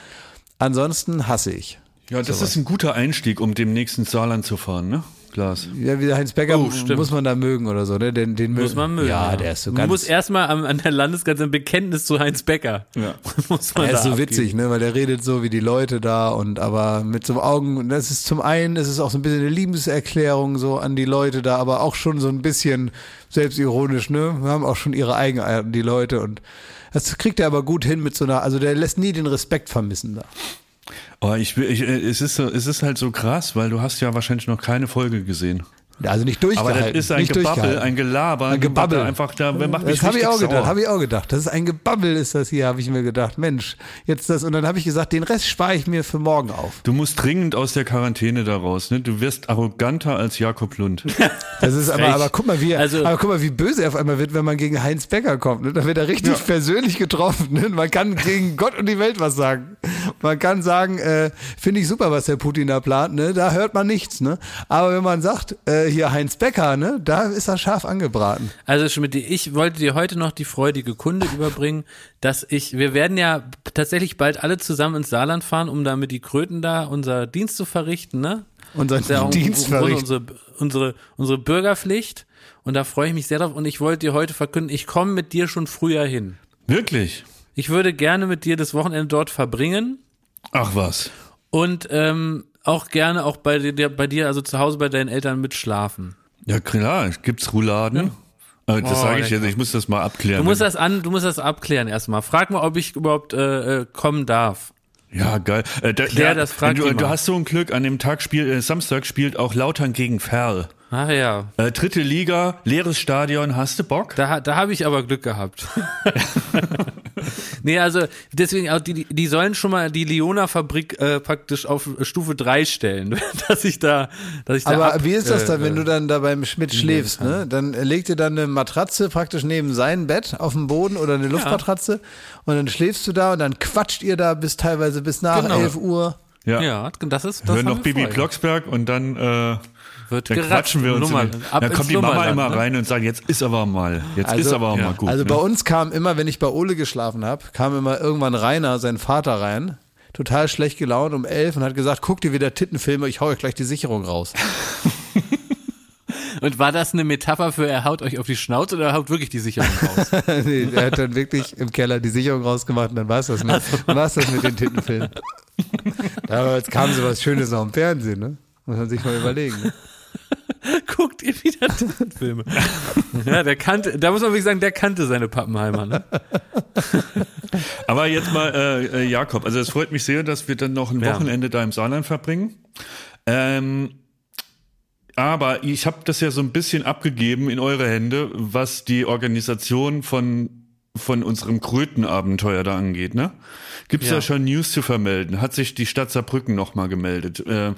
Ansonsten hasse ich. Ja, das ist ein guter Einstieg, um demnächst ins Saarland zu fahren, ne? Glas. Ja, wie der Heinz Becker Oh, muss man da mögen oder so, ne? Den, den Muss man mögen. Ja, der ist so Man ganz. muss erstmal am- an der Landesgrenze ein Bekenntnis zu Heinz Becker. Ja. muss man er ist da so witzig, ne, weil der redet so wie die Leute da und aber mit so Augen, und das ist zum einen, es ist auch so ein bisschen eine Liebeserklärung so an die Leute da, aber auch schon so ein bisschen selbstironisch, ne, wir haben auch schon ihre Eigenarten, die Leute und das kriegt er aber gut hin mit so einer, also der lässt nie den Respekt vermissen da. Oh, ich, ich, äh, es, ist so, es ist halt so krass, weil du hast ja wahrscheinlich noch keine Folge gesehen. Also nicht Aber durchgehalten. das ist ein nicht Gebabbel, ein Gelaber. Ein Gebabbel. Einfach da, macht mich Das habe ich auch gedacht, habe ich auch gedacht. Das ist ein Gebabbel, ist das hier, habe ich mir gedacht. Mensch, jetzt das und dann habe ich gesagt, den Rest spare ich mir für morgen auf. Du musst dringend aus der Quarantäne da raus. Ne? Du wirst arroganter als Jakob Lund. Das ist aber, aber guck mal, wie, Also- aber guck mal, wie böse er auf einmal wird, wenn man gegen Heinz Becker kommt. Ne? Da wird er richtig persönlich getroffen. Ne? Man kann gegen Gott und die Welt was sagen. Man kann sagen, äh, finde ich super, was der Putin da plant. Ne? Da hört man nichts. Ne? Aber wenn man sagt, äh, hier Heinz Becker, ne? da ist er scharf angebraten. Also Schmidt, ich wollte dir heute noch die freudige Kunde überbringen, dass ich, wir werden ja tatsächlich bald alle zusammen ins Saarland fahren, um da mit die Kröten da unser Dienst zu verrichten, ne? Ist ja Dienst verrichten. Unsere, unsere, unsere Bürgerpflicht. Und da freue ich mich sehr drauf. Und ich wollte dir heute verkünden, ich komme mit dir schon früher hin. Wirklich? Ich würde gerne mit dir das Wochenende dort verbringen Ach was. und ähm, auch gerne auch bei dir, bei dir, also zu Hause bei deinen Eltern mitschlafen. Ja klar, gibt's Rouladen? Äh, Das Oh, sage ich jetzt, ich muss das mal abklären. Du musst das an, du musst das abklären erstmal. Frag mal, ob ich überhaupt äh, äh, kommen darf. ja, geil. Äh, da, Klär ja, das, frag du, du hast so ein Glück, an dem Tag spielt, äh, Samstag spielt auch Lautern gegen Ferl. Ach ja, Äh, dritte Liga, leeres Stadion, hast du Bock? da, da habe ich aber Glück gehabt. nee, also deswegen, auch die, die sollen schon mal die Leona-Fabrik äh, praktisch auf Stufe 3 stellen, dass ich da, dass ich da Aber ab- wie ist das äh, dann, wenn äh, du dann da beim Schmidt schläfst? Ne? Dann legt ihr dann eine Matratze praktisch neben sein Bett auf dem Boden oder eine Luftmatratze und dann schläfst du da und dann quatscht ihr da bis teilweise bis nach Genau. 11 Uhr. Ja, das ist das Hören haben noch wir Bibi ja. Blocksberg und dann, äh, Wird dann geratscht, quatschen wir uns. Nummer, in, ab dann kommt die Mama immer ne? rein und sagt, jetzt ist aber mal, jetzt Also- ist aber auch ja. mal gut. Also ne? bei uns kam immer, wenn ich bei Ole geschlafen habe, kam immer irgendwann Rainer, sein Vater, rein. Total schlecht gelaunt um elf und hat gesagt, guckt ihr wieder Tittenfilme, ich hau euch gleich die Sicherung raus. Und war das eine Metapher für, er haut euch auf die Schnauze oder er haut wirklich die Sicherung raus? nee, er hat dann wirklich im Keller die Sicherung rausgemacht und dann war es das mit, dann war's das mit den Tittenfilmen. Damals kam so was Schönes noch im Fernsehen, ne? Muss man sich mal überlegen. Ne? Guckt ihr wieder Filme? ja, der kannte, da muss man wirklich sagen, der kannte seine Pappenheimer, ne? Aber jetzt mal, äh, äh, Jakob, also es freut mich sehr, dass wir dann noch ein Ja. Wochenende da im Saarland verbringen. Ähm, aber ich habe das ja so ein bisschen abgegeben in eure Hände, was die Organisation von von unserem Krötenabenteuer da angeht, ne? Gibt's Ja. da schon News zu vermelden? Hat sich die Stadt Saarbrücken nochmal gemeldet? Äh,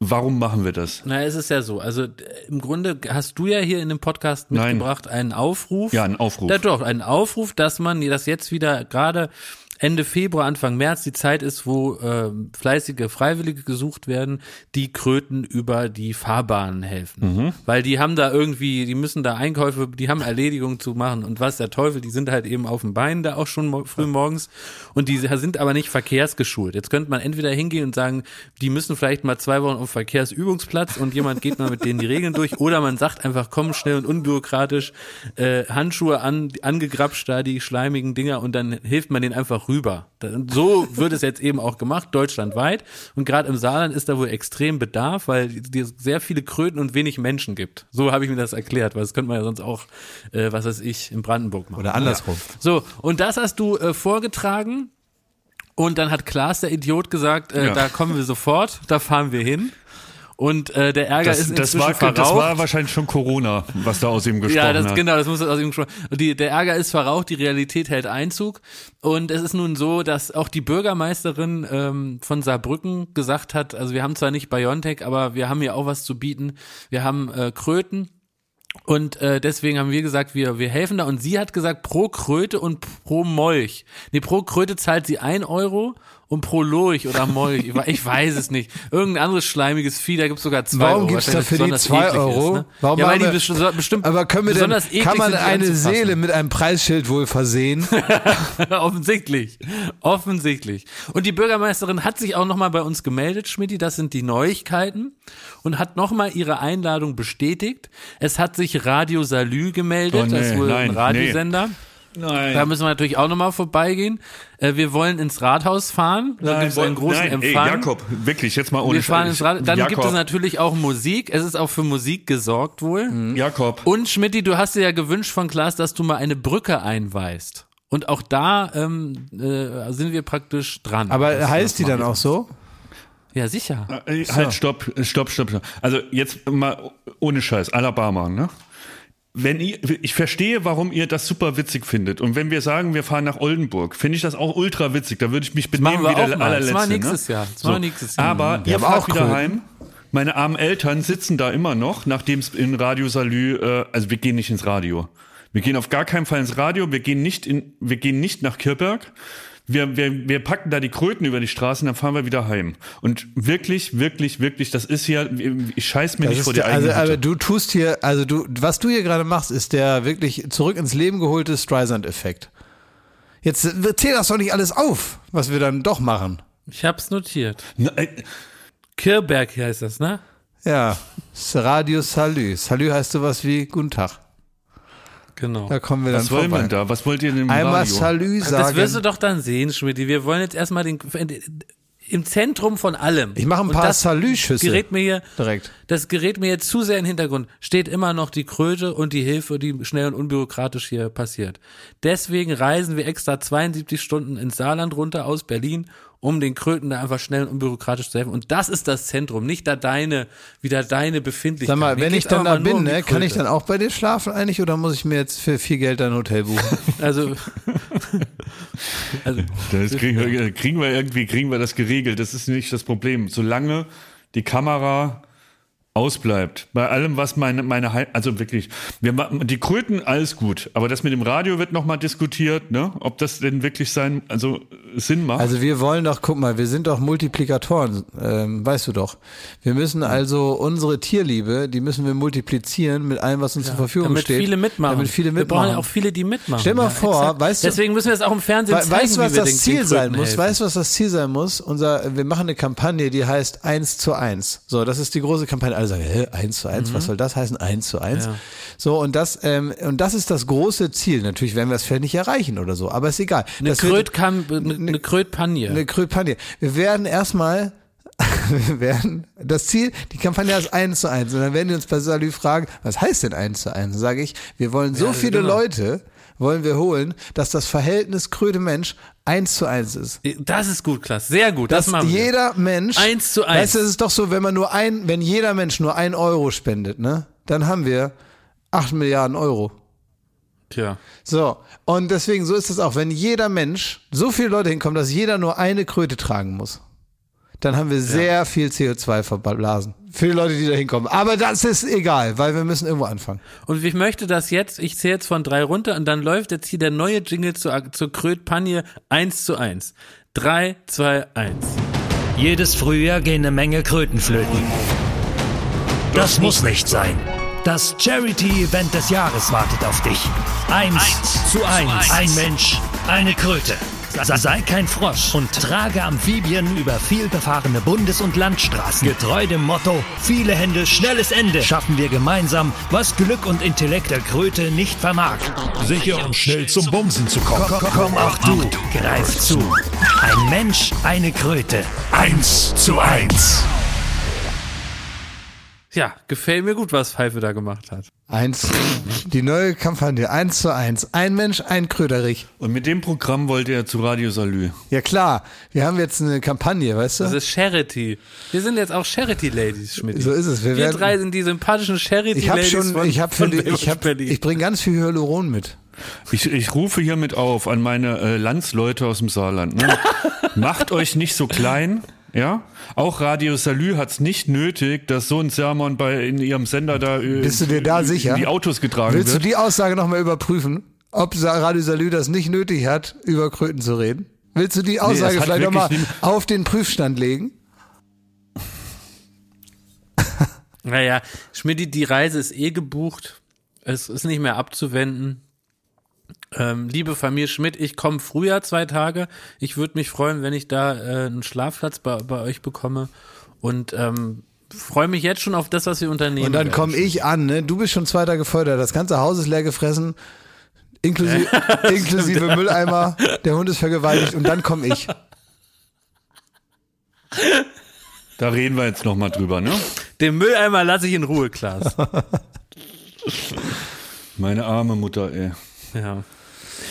warum machen wir das? Na, es ist ja so. Also im Grunde hast du ja hier in dem Podcast Nein. mitgebracht einen Aufruf. Ja, ein Aufruf. Ja, doch, einen Aufruf, dass man das jetzt wieder gerade Ende Februar, Anfang März die Zeit ist, wo äh, fleißige Freiwillige gesucht werden, die Kröten über die Fahrbahnen helfen. Weil die haben da irgendwie, die müssen da Einkäufe, die haben Erledigungen zu machen und was der Teufel, die sind halt eben auf dem Bein da auch schon mo früh morgens und die sind aber nicht verkehrsgeschult. Jetzt könnte man entweder hingehen und sagen, die müssen vielleicht mal zwei Wochen auf Verkehrsübungsplatz und jemand geht mal mit denen die Regeln durch oder man sagt einfach, komm schnell und unbürokratisch, äh, Handschuhe an, angegrapscht da, die schleimigen Dinger und dann hilft man denen einfach rüber. So wird es jetzt eben auch gemacht, deutschlandweit. Und gerade im Saarland ist da wohl extrem Bedarf, weil es sehr viele Kröten und wenig Menschen gibt. So habe ich mir das erklärt, weil das könnte man ja sonst auch, äh, was weiß ich, in Brandenburg machen. Oder andersrum. So, und das hast du äh, vorgetragen. Und dann hat Klaas, der Idiot, gesagt, äh, Ja. da kommen wir sofort, da fahren wir hin. Und äh, der Ärger Das, ist das, inzwischen war, verraucht. das war wahrscheinlich schon Corona, was da aus ihm gesprochen Ja, das hat. genau, das muss aus ihm. Und die, der Ärger ist verraucht, die Realität hält Einzug. Und es ist nun so, dass auch die Bürgermeisterin ähm, von Saarbrücken gesagt hat, also wir haben zwar nicht Biontech, aber wir haben hier auch was zu bieten. Wir haben äh, Kröten. Und äh, deswegen haben wir gesagt, wir, wir helfen da. Und sie hat gesagt, pro Kröte und pro Molch. Nee, pro Kröte zahlt sie ein Euro und pro Lurch oder Molch. Ich, we- ich weiß es nicht. Irgendein anderes schleimiges Vieh, da gibt's sogar zwei Warum Euro. gibt's da wahrscheinlich für die besonders zwei eklig Euro? Ist, ne? Warum ja, weil haben die wir- best- bestimmt Aber können wir denn, besonders eklig kann man eine. Seele mit einem Preisschild wohl versehen? Offensichtlich. Offensichtlich. Und die Bürgermeisterin hat sich auch nochmal bei uns gemeldet, Schmidti, das sind die Neuigkeiten, und hat nochmal ihre Einladung bestätigt. Es hat sich Radio Salü gemeldet, Oh, nee, das ist wohl nein, ein Radiosender. Nein. Da müssen wir natürlich auch nochmal vorbeigehen. Äh, wir wollen ins Rathaus fahren. Da gibt es einen großen nein, Ey, Empfang. Jakob, wirklich, jetzt mal ohne wir fahren ins. Rathaus. Dann Jakob, gibt es natürlich auch Musik. Es ist auch für Musik gesorgt wohl. Jakob. Und Schmidti, du hast dir ja gewünscht von Klaas, dass du mal eine Brücke einweist. Und auch da ähm, äh, sind wir praktisch dran. Aber Das- heißt die dann auch so? wir. Ja, sicher. Äh, Halt, stopp, stopp, stopp, stopp. Also jetzt mal ohne Scheiß, Alabama, ne? Wenn ihr, ich verstehe, warum ihr das super witzig findet. Und wenn wir sagen, wir fahren nach Oldenburg, finde ich das auch ultra witzig. Da würde ich mich benehmen wir wie der mal. Das allerletzte. machen wir nächstes ne? Jahr. Das machen wir nächstes Jahr. Aber ihr haben fahrt auch wieder heim. Meine armen Eltern sitzen da immer noch, nachdem es in Radio Salü, äh, also wir gehen nicht ins Radio. Wir gehen auf gar keinen Fall ins Radio. Wir gehen nicht in, wir gehen nicht nach Kirberg. Wir, wir, wir packen da die Kröten über die Straßen, dann fahren wir wieder heim. Und wirklich, wirklich, wirklich, das ist hier, ich scheiß mir Das nicht vor die der, also, eigene aber Hütte. du tust hier, also du, was du hier gerade machst, ist der wirklich zurück ins Leben geholte Streisand-Effekt. Jetzt äh, zähl das doch nicht alles auf, was wir dann doch machen. Ich hab's notiert. Äh, Kirberg heißt das, ne? Ja, Radio Salü. Salü heißt sowas wie Guten Tag. Genau. Da kommen wir dann Was wollen vorbei. wir da? Was wollt ihr denn im Einmal Radio? Salü das sagen. wirst du doch dann sehen, Schmidti. Wir wollen jetzt erstmal den im Zentrum von allem. Ich mache ein paar das Salü-Schüsse. gerät mir hier Direkt. Das gerät mir jetzt zu sehr in den Hintergrund. Steht immer noch die Kröte und die Hilfe, die schnell und unbürokratisch hier passiert. Deswegen reisen wir extra 72 Stunden ins Saarland runter aus Berlin, um den Kröten da einfach schnell und unbürokratisch zu helfen. Und das ist das Zentrum, nicht da deine, wieder deine Befindlichkeit. Sag mal, Mir wenn ich dann da bin, um ne, kann ich dann auch bei dir schlafen eigentlich oder muss ich mir jetzt für viel Geld ein Hotel buchen? Also, also Das kriegen, wir, kriegen wir irgendwie, kriegen wir das geregelt. Das ist nicht das Problem. Solange die Kamera ausbleibt. Bei allem, was meine, meine, also wirklich, wir machen, die Kröten, alles gut. Aber das mit dem Radio wird nochmal diskutiert, ne? Ob das denn wirklich sein, also Sinn macht. Also wir wollen doch, guck mal, wir sind doch Multiplikatoren, ähm, weißt du doch. Wir müssen also unsere Tierliebe, die müssen wir multiplizieren mit allem, was uns zur Verfügung damit steht. viele mitmachen. Damit viele Wir brauchen mitmachen. ja auch viele, die mitmachen. Stell mal ja, vor, exakt. weißt du- Deswegen müssen wir es auch im Fernsehen We zeigen, weißt du, was das den, Ziel den sein muss? helfen. Weißt du, was das Ziel sein muss? Unser, wir machen eine Kampagne, die heißt 1 zu 1. So, das ist die große Kampagne. Alle sagen, hä, 1 zu 1, was soll das heißen? 1 zu 1. Ja. So, und das, ähm, und das ist das große Ziel. Natürlich werden wir das vielleicht nicht erreichen oder so, aber ist egal. Eine das eine, eine Krötpagne. eine. Wir werden erstmal, wir werden, das Ziel, die Kampagne ist 1 zu 1. Und dann werden die uns bei Salü fragen, was heißt denn 1 zu 1? Dann sage ich, wir wollen so viele genau. Leute, wollen wir holen, dass das Verhältnis Kröte-Mensch 1 zu 1 ist. Das ist gut, Klaas. Sehr gut. Das Dass machen wir. jeder Mensch, Eins zu eins. weißt du, es ist doch so, wenn man nur ein, wenn jeder Mensch nur ein Euro spendet, ne, dann haben wir 8 Milliarden Euro. Tja. So, und deswegen, so ist es auch, wenn jeder Mensch, so viele Leute hinkommen, dass jeder nur eine Kröte tragen muss, dann haben wir sehr viel CO2 verblasen. Für die Leute, die da hinkommen. Aber das ist egal, weil wir müssen irgendwo anfangen. Und ich möchte das jetzt, ich zähle jetzt von drei runter und dann läuft jetzt hier der neue Jingle zur, zur Krötpagne 1 zu 1. 3, 2, 1. Jedes Frühjahr gehen eine Menge Kröten flöten. Das muss nicht sein. Das Charity-Event des Jahres wartet auf dich. Eins, zu eins. Ein Mensch, eine Kröte. Sei kein Frosch und trage Amphibien über vielbefahrene Bundes- und Landstraßen. Getreu dem Motto, viele Hände, schnelles Ende, schaffen wir gemeinsam, was Glück und Intellekt der Kröte nicht vermag. Sicher und schnell zum Bumsen zu kommen. Komm, komm auch du, greif zu. Ein Mensch, eine Kröte. Eins zu eins. Ja, gefällt mir gut, was Pfeife da gemacht hat. Eins, die neue Kampagne, eins zu eins. Ein Mensch, ein Kröderich. Und mit dem Programm wollte er zu Radio Salü. Ja klar, wir haben jetzt eine Kampagne, weißt Das du? ist Charity. Wir sind jetzt auch Charity-Ladies, Schmidt. So ist es. Wir Wir, werden- drei sind die sympathischen Ich habe Charity-Ladies schon, von, ich habe für von die, ich habe, Berlin. ich bringe ganz viel Hyaluron mit. Ich, ich rufe hiermit auf an meine äh, Landsleute aus dem Saarland. Ne? Macht euch nicht so klein. Ja, auch Radio Salü hat's nicht nötig, dass so ein Sermon bei in ihrem Sender da äh, Bist du dir da sicher? in die Autos getragen Willst du wird. die Aussage nochmal überprüfen, ob Radio Salü das nicht nötig hat, über Kröten zu reden? Willst du die Aussage hat vielleicht nochmal auf den Prüfstand legen? Naja, Schmidt, die Reise ist eh gebucht. Es ist nicht mehr abzuwenden. Ähm, liebe Familie Schmidt, ich komme früher zwei Tage. Ich würde mich freuen, wenn ich da äh, einen Schlafplatz bei, bei euch bekomme. Und ähm, freue mich jetzt schon auf das, was wir unternehmen. Und dann komme ich an, ne? Du bist schon zwei Tage vorher, das ganze Haus ist leer gefressen, inklusive, inklusive Mülleimer, der Hund ist vergewaltigt und dann komme ich. Da reden wir jetzt noch mal drüber, ne? Den Mülleimer lasse ich in Ruhe, Klaas. Meine arme Mutter, ey. ja.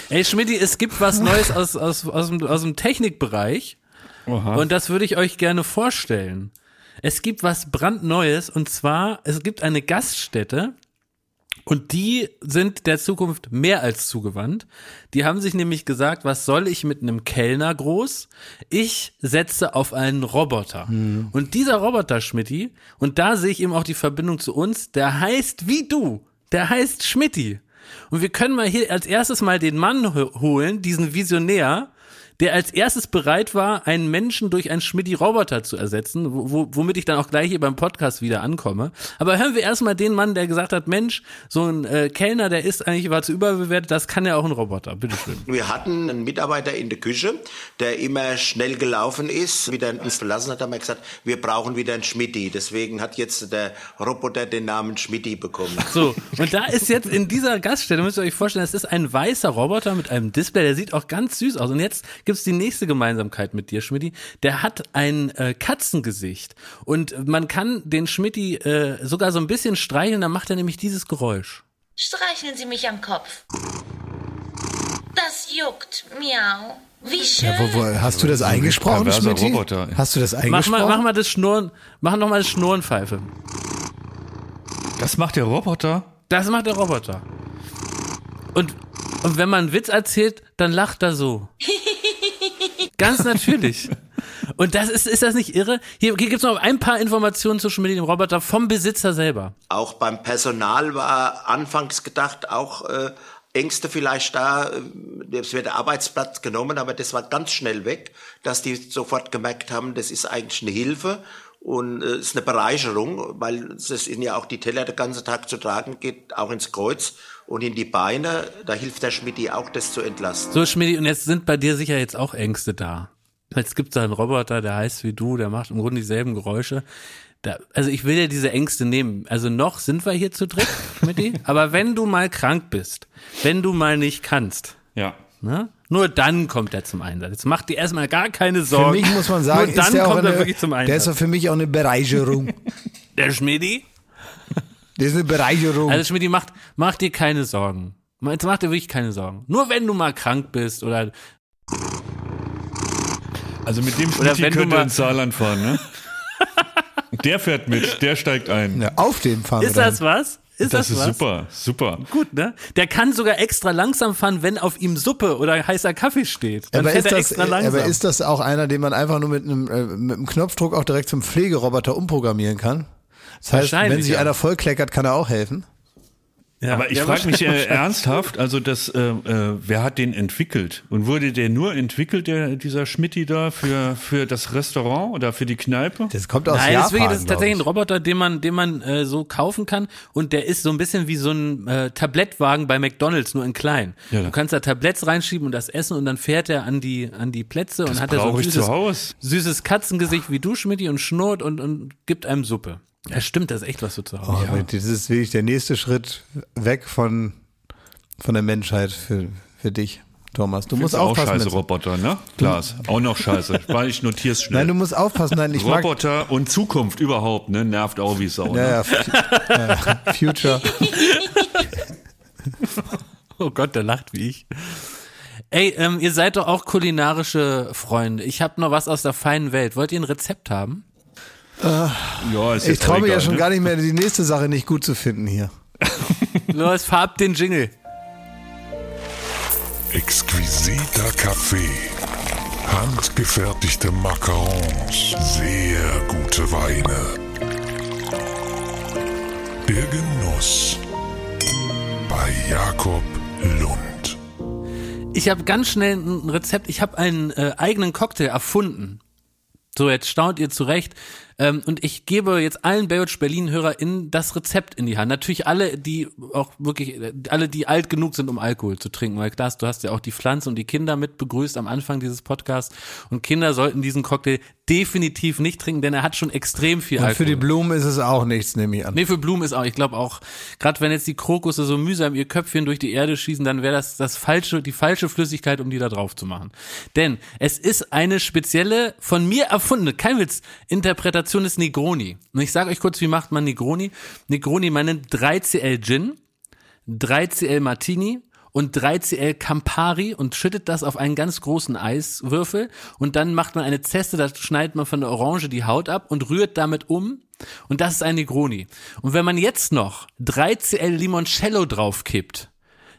Ey, Schmidti, es gibt was Neues aus, aus, aus, dem, aus dem Technikbereich. Oha. Und das würde ich euch gerne vorstellen. Es gibt was brandneues und zwar, es gibt eine Gaststätte und die sind der Zukunft mehr als zugewandt. Die haben sich nämlich gesagt, was soll ich mit einem Kellner groß? Ich setze auf einen Roboter. Und dieser Roboter, Schmidti, und da sehe ich eben auch die Verbindung zu uns, der heißt wie du. Der heißt Schmidti. Und wir können mal hier als erstes mal den Mann ho- holen, diesen Visionär, der als erstes bereit war, einen Menschen durch einen Schmidti-Roboter zu ersetzen, wo, wo, womit ich dann auch gleich hier beim Podcast wieder ankomme. Aber hören wir erstmal den Mann, der gesagt hat, Mensch, so ein äh, Kellner, der ist eigentlich, war zu überbewertet, das kann ja auch ein Roboter, bitteschön. Wir hatten einen Mitarbeiter in der Küche, der immer schnell gelaufen ist. Wieder uns verlassen hat, haben wir gesagt, wir brauchen wieder einen Schmidti. Deswegen hat jetzt der Roboter den Namen Schmidti bekommen. So, und da ist jetzt in dieser Gaststätte, müsst ihr euch vorstellen, das ist ein weißer Roboter mit einem Display, der sieht auch ganz süß aus. Und jetzt gibt's die nächste Gemeinsamkeit mit dir, Schmidti. Der hat ein äh, Katzengesicht. Und man kann den Schmidti äh, sogar so ein bisschen streicheln, dann macht er nämlich dieses Geräusch. Streicheln Sie mich am Kopf. Das juckt. Miau. Wie schön. Ja, wo, wo, hast du das eingesprochen, perverser Schmidt? Roboter. Hast du das Mach eingesprochen? mal, mach mal das Schnurren, mach noch mal das Schnurrenpfeife. Das macht der Roboter? Das macht der Roboter. Und, und wenn man einen Witz erzählt, dann lacht er so. Ganz natürlich. Und das ist, ist das nicht irre? Hier, hier gibt's noch ein paar Informationen zu Schmidt, dem Roboter, vom Besitzer selber. Auch beim Personal war anfangs gedacht, auch äh, Ängste vielleicht da, äh, es wird der Arbeitsplatz genommen, aber das war ganz schnell weg, dass die sofort gemerkt haben, das ist eigentlich eine Hilfe und äh, ist eine Bereicherung, weil es ihnen ja auch die Teller den ganzen Tag zu tragen geht, auch ins Kreuz und in die Beine, da hilft der Schmidti auch, das zu entlasten. So, Schmidt, und jetzt sind bei dir sicher jetzt auch Ängste da. Jetzt gibt's da einen Roboter, der heißt wie du, der macht im Grunde dieselben Geräusche. Da, also ich will ja diese Ängste nehmen. Also noch sind wir hier zu dritt, Schmidti. aber wenn du mal krank bist, wenn du mal nicht kannst, Ja. Ne? Nur dann kommt er zum Einsatz. Jetzt macht dir erstmal gar keine Für Sorgen. mich muss man sagen, Nur dann ist der auch kommt eine, er wirklich zum der ist Einsatz. für mich auch eine Bereicherung. Der Schmidi? Das ist eine Bereicherung. Also Schmidi, macht, mach dir keine Sorgen. Jetzt macht dir wirklich keine Sorgen. Nur wenn du mal krank bist oder Also mit dem Schmidt könnte ins Saarland fahren, ne? Der fährt mit, der steigt ein. ja, auf dem fahren ist wir das dann. was? Ist Das das, ist was? super, super. Gut, ne? Der kann sogar extra langsam fahren, wenn auf ihm Suppe oder heißer Kaffee steht. Dann Aber fährt ist, er das, extra langsam. aber ist das auch einer, den man einfach nur mit einem, äh, mit einem Knopfdruck auch direkt zum Pflegeroboter umprogrammieren kann? Das heißt, wenn sich ja. einer vollkleckert, kann er auch helfen. ja. Aber ich Ja, frage mich äh, ernsthaft, also das, äh, äh, wer hat den entwickelt? Und wurde der nur entwickelt, der, dieser Schmitti da, für, für das Restaurant oder für die Kneipe? Das kommt aus Nein, Japan. wirklich, das ist tatsächlich ein. Roboter, den man, den man äh, so kaufen kann und der ist so ein bisschen wie so ein äh, Tablettwagen bei McDonalds, nur in klein. Ja, du kannst da Tabletts reinschieben und das essen und dann fährt er an die an die Plätze und Das hat er so ein süßes, süßes Katzengesicht wie du, Schmidti, und schnurrt und, und gibt einem Suppe. Ja, stimmt, das ist echt was für zu Oh, Hause. aber Das ist wirklich der nächste Schritt weg von, von der Menschheit für, für dich, Thomas. Du musst auch aufpassen. scheiße mit- Roboter, ne? Klaas, auch noch scheiße. Weil ich notier's schnell. Nein, du musst aufpassen. Nein, ich mag. Roboter und Zukunft überhaupt, ne? Nervt auch wie Sau. Ja, ne? ja, ja, Future. Oh Gott, der lacht wie ich. Ey, ähm, ihr seid doch auch kulinarische Freunde. Ich habe noch was aus der feinen Welt. Wollt ihr ein Rezept haben? Ja, ist Ich traue mir ja schon ne? gar nicht mehr, die nächste Sache nicht gut zu finden hier. Los, farbt den Jingle. Exquisiter Kaffee. Handgefertigte Macarons. Sehr gute Weine. Der Genuss. Bei Jakob Lund. Ich habe ganz schnell ein Rezept. Ich habe einen äh, eigenen Cocktail erfunden. So, jetzt staunt ihr zurecht. Ähm, und ich gebe jetzt allen Baywatch Berlin-HörerInnen das Rezept in die Hand. Natürlich alle, die auch wirklich, äh, alle, die alt genug sind, um Alkohol zu trinken. Weil Klaas, du hast ja auch die Pflanze und die Kinder mit begrüßt am Anfang dieses Podcasts. Und Kinder sollten diesen Cocktail definitiv nicht trinken, denn er hat schon extrem viel Und Alkohol. für die Blumen ist es auch nichts, nehme ich an. Nee, für Blumen ist auch, ich glaube auch, gerade wenn jetzt die Krokusse so mühsam ihr Köpfchen durch die Erde schießen, dann wäre das das falsche, die falsche Flüssigkeit, um die da drauf zu machen. Denn es ist eine spezielle, von mir erfundene, kein Witz, Interpretation des Negroni. Und ich sage euch kurz, wie macht man Negroni? Negroni, man nimmt 3cl Gin, 3cl Martini und 3cl Campari und schüttet das auf einen ganz großen Eiswürfel und dann macht man eine Zeste, da schneidet man von der Orange die Haut ab und rührt damit um und das ist ein Negroni. Und wenn man jetzt noch 3cl Limoncello draufkippt,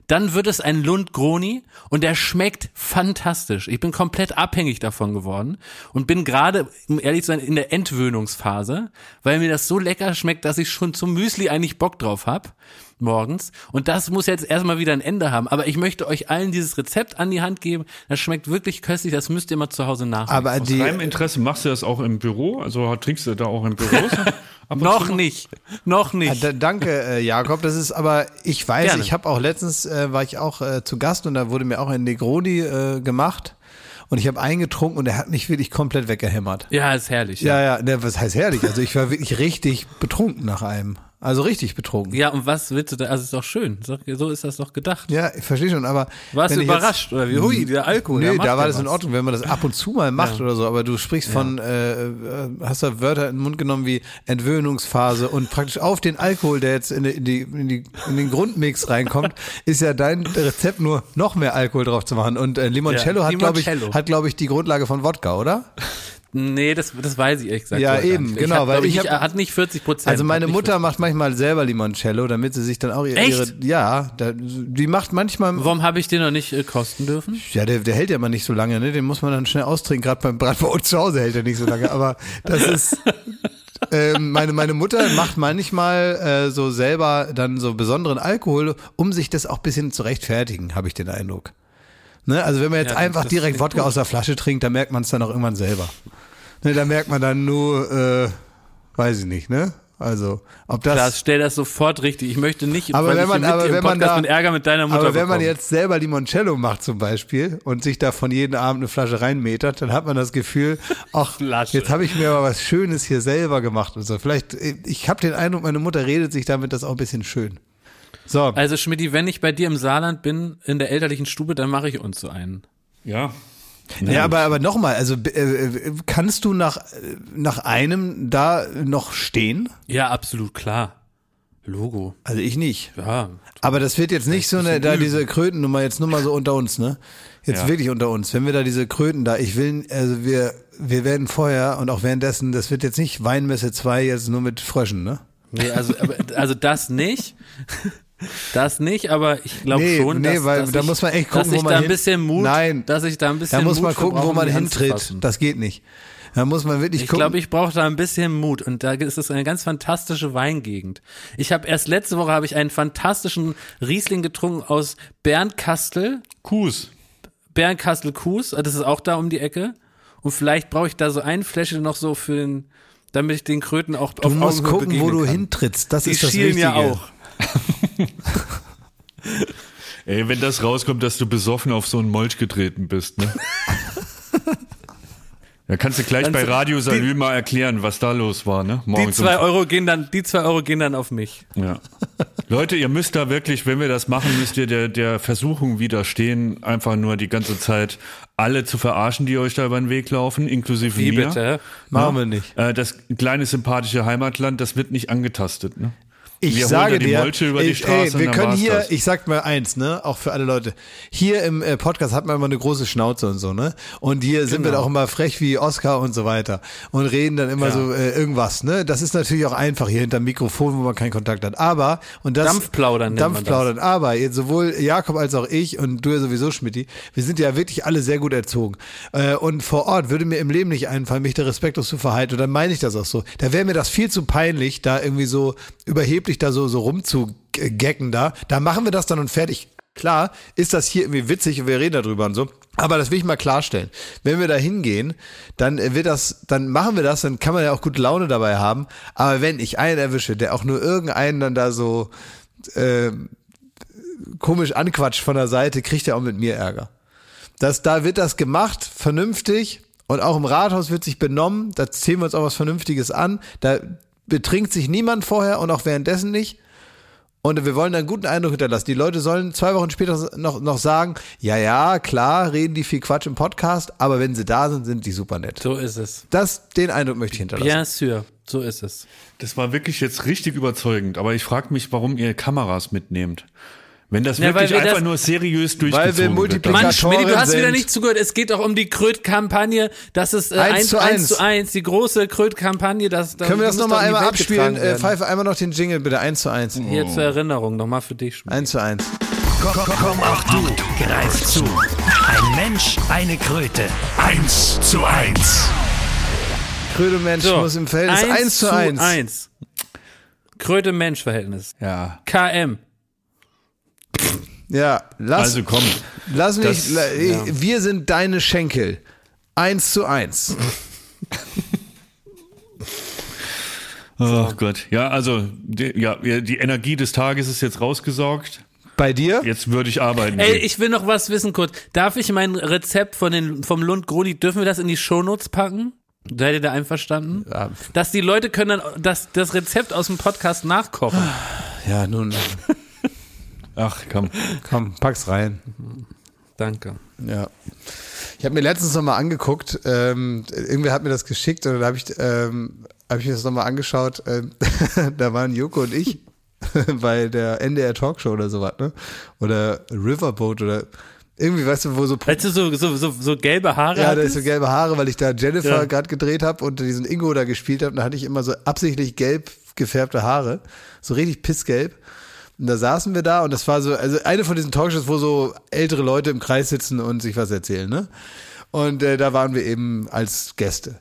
dann wird es ein Lundgroni und der schmeckt fantastisch. Ich bin komplett abhängig davon geworden und bin gerade, um ehrlich zu sein, in der Entwöhnungsphase, weil mir das so lecker schmeckt, dass ich schon zum Müsli eigentlich Bock drauf hab morgens. Und das muss jetzt erstmal wieder ein Ende haben. Aber ich möchte euch allen dieses Rezept an die Hand geben. Das schmeckt wirklich köstlich. Das müsst ihr mal zu Hause nachmachen. Aber Aus die, reinem Interesse machst du das auch im Büro? Also trinkst du da auch im Büro? Noch nicht. Noch Ah, nicht. da, danke, äh, Jakob. Das ist aber, ich weiß, Gerne. ich habe auch letztens, äh, war ich auch äh, zu Gast und da wurde mir auch ein Negroni äh, gemacht und ich habe eingetrunken und er hat mich wirklich komplett weggehämmert. Ja, ist herrlich. Ja, ja, ne, was heißt herrlich? Also ich war wirklich richtig betrunken nach einem. Also richtig betrunken. Ja, und was willst du da? Also ist doch schön. So ist das doch gedacht. Ja, ich verstehe schon, aber. Warst du ich jetzt- überrascht? Oder wie? Hui, der Alkohol. Nee, da war ja das in was. Ordnung, wenn man das ab und zu mal macht Ja. oder so, aber du sprichst von, äh, äh, hast da Wörter in den Mund genommen wie Entwöhnungsphase und praktisch auf den Alkohol, der jetzt in, die, in, die, in, die, in den Grundmix reinkommt, ist ja dein Rezept nur noch mehr Alkohol drauf zu machen. Und äh, Limoncello Ja, hat, glaube ich, hat, glaube ich, die Grundlage von Wodka, oder? Nee, das, das weiß ich ehrlich gesagt. Ja, eben, nicht. genau, Ich weil ich, ich hab- hat nicht 40 Prozent. Also meine Mutter macht manchmal selber Limoncello, damit sie sich dann auch ihre, Echt? ihre ja, da, die macht manchmal Warum habe ich den noch nicht äh, kosten dürfen? Ja, der, der hält ja immer nicht so lange, ne? Den muss man dann schnell austrinken. Gerade beim Brat bei uns zu Hause hält er nicht so lange. Aber das ist. ähm, meine, meine Mutter macht manchmal äh, so selber dann so besonderen Alkohol, um sich das auch ein bisschen zu rechtfertigen, habe ich den Eindruck. Ne? Also wenn man jetzt Ja, einfach direkt Wodka gut. aus der Flasche trinkt, dann merkt man es dann auch irgendwann selber. Ne, da merkt man dann nur, äh, weiß ich nicht, ne? Also, ob das. Klaas, stell das sofort richtig. Ich möchte nicht, Aber wenn man, aber wenn man da, Ärger mit deiner Mutter aber wenn man bekomme. jetzt selber Limoncello macht zum Beispiel und sich da von jedem Abend eine Flasche reinmetert, dann hat man das Gefühl, ach, jetzt habe ich mir aber was Schönes hier selber gemacht und so. Vielleicht, ich habe den Eindruck, meine Mutter redet sich damit das auch ein bisschen schön. So, Also Schmidti, wenn ich bei dir im Saarland bin, in der elterlichen Stube, dann mache ich uns so einen. Ja. ja, aber aber nochmal, also äh, kannst du nach nach einem da noch stehen? Ja, absolut klar. Logo. Also ich nicht. Ja. Aber das wird jetzt nicht so eine, da diese Krötennummer, jetzt nur mal so unter uns, ne? Jetzt Ja. wirklich unter uns. Wenn wir da diese Kröten da, ich will, also wir, wir werden vorher und auch währenddessen, das wird jetzt nicht Weinmesse 2 jetzt nur mit Fröschen, ne? Nee, also, aber, also das nicht. Das nicht, aber ich glaube Nee, schon, nee, dass, weil dass da ich, muss man echt dass gucken, ich wo man da ein bisschen Mut, Nein. dass ich da ein bisschen Da muss Mut man für gucken, wo man hintritt. Das geht nicht. Da muss man wirklich Ich gucken. glaube, ich brauche da ein bisschen Mut und da ist es eine ganz fantastische Weingegend. Ich habe erst letzte Woche habe ich einen fantastischen Riesling getrunken aus Bernkastel, Kues. Bernkastel Kues, das ist auch da um die Ecke und vielleicht brauche ich da so ein Fläschchen noch so für den damit ich den Kröten auch du auf musst Augenhöhe gucken, wo du kann. hintrittst. Das Die ist das Wichtige. ja auch. Ey, wenn das rauskommt, dass du besoffen auf so einen Molch getreten bist, ne? Da kannst du gleich Dann bei Radio Salü mal erklären, was da los war, ne? Die Morgens um zwei Euro gehen dann, die zwei Euro gehen dann auf mich. Ja. Leute, ihr müsst da wirklich, wenn wir das machen, müsst ihr der, der Versuchung widerstehen, einfach nur die ganze Zeit alle zu verarschen, die euch da über den Weg laufen, inklusive Wie mir. bitte? Machen wir nicht. Äh, das kleine sympathische Heimatland, das wird nicht angetastet. Ne? Ich Wir holen sage dir, Molche über die ich, Straße ey, wir können hier, das. ich sag mal eins, ne, auch für alle Leute. Hier im äh, Podcast hat man immer eine große Schnauze und so, ne? Und hier sind wir Genau. doch immer frech wie Oscar und so weiter und reden dann immer so äh, irgendwas, ne? Das ist natürlich auch einfach hier hinterm Mikrofon, wo man keinen Kontakt hat. Aber und das Dampfplaudern Dampfplaudern. Aber sowohl Jakob als auch ich und du ja sowieso Schmidti, wir sind ja wirklich alle sehr gut erzogen. Äh, und vor Ort würde mir im Leben nicht einfallen, mich da respektlos zu verhalten. Und dann meine ich das auch so. Da wäre mir das viel zu peinlich, da irgendwie so überheblich da so, so rumzugecken da. Da machen wir das dann und fertig. Klar, ist das hier irgendwie witzig und wir reden darüber und so. Aber das will ich mal klarstellen. Wenn wir da hingehen, dann wird das, dann machen wir das, dann kann man ja auch gute Laune dabei haben. Aber wenn ich einen erwische, der auch nur irgendeinen dann da so äh, komisch anquatscht von der Seite, kriegt er auch mit mir Ärger. Das, da wird das gemacht, vernünftig. Und auch im Rathaus wird sich benommen. Da zählen wir uns auch was Vernünftiges an. Da betrinkt sich niemand vorher und auch währenddessen nicht. Und wir wollen einen guten Eindruck hinterlassen. Die Leute sollen zwei Wochen später noch, noch sagen, ja, ja, klar, reden die viel Quatsch im Podcast, aber wenn sie da sind, sind die super nett. So ist es. Das, den Eindruck möchte ich hinterlassen. Bien sûr, so ist es. Das war wirklich jetzt richtig überzeugend, aber ich frage mich, warum ihr Kameras mitnehmt. Wenn das Ja, weil wirklich wir einfach das- nur seriös Weil wir durchgezogen wird. Mann, du hast wieder sind. nicht zugehört. Es geht doch um die Kröt-Kampagne. Das ist äh, Eins 1 zu zu 1 eins. zu 1, die große Kröt-Kampagne. Das, Können wir das nochmal einmal abspielen? Äh. Pfeife einmal noch den Jingle, bitte. Eins zu eins. Hier zur Erinnerung, nochmal für dich, Schmidt. Eins zu eins. Komm, komm auch du, greif zu. Ein Mensch, eine Kröte. Eins zu eins. Krödemensch muss im Verhältnis eins zu eins. 1. Kröte-Mensch-Verhältnis. Ja. KM. Ja, lass, Also komm. lass mich, das- la- ich- wir sind deine Schenkel. Eins zu eins. Oh Gott. Ja, also die, ja, die Energie des Tages ist jetzt rausgesaugt. Bei dir? Jetzt würde ich arbeiten. Ey, gehen. ich will noch was wissen kurz. Darf ich mein Rezept von den, vom Lund Groni, dürfen wir das in die Shownotes packen? Seid ihr da einverstanden? Ja. Dass die Leute können dann das, das Rezept aus dem Podcast nachkochen. Ja, nun, Ach, komm. komm, pack's rein. Danke. Ja. Ich habe mir letztens nochmal angeguckt, ähm, irgendwer hat mir das geschickt und dann habe ich, ähm, hab ich mir das nochmal angeschaut. Ähm, da waren Joko und ich bei der NDR Talkshow oder sowas, ne? Oder Riverboat oder irgendwie, weißt du, wo so Weißt du, so, so, so, so gelbe Haare Ja, da ist so gelbe Haare, weil ich da Jennifer Ja. gerade gedreht habe und diesen Ingo da gespielt habe. Da hatte ich immer so absichtlich gelb gefärbte Haare, so richtig pissgelb. Und da saßen wir da und das war so, also eine von diesen Talkshows, wo so ältere Leute im Kreis sitzen und sich was erzählen, ne? Und äh, da waren wir eben als Gäste.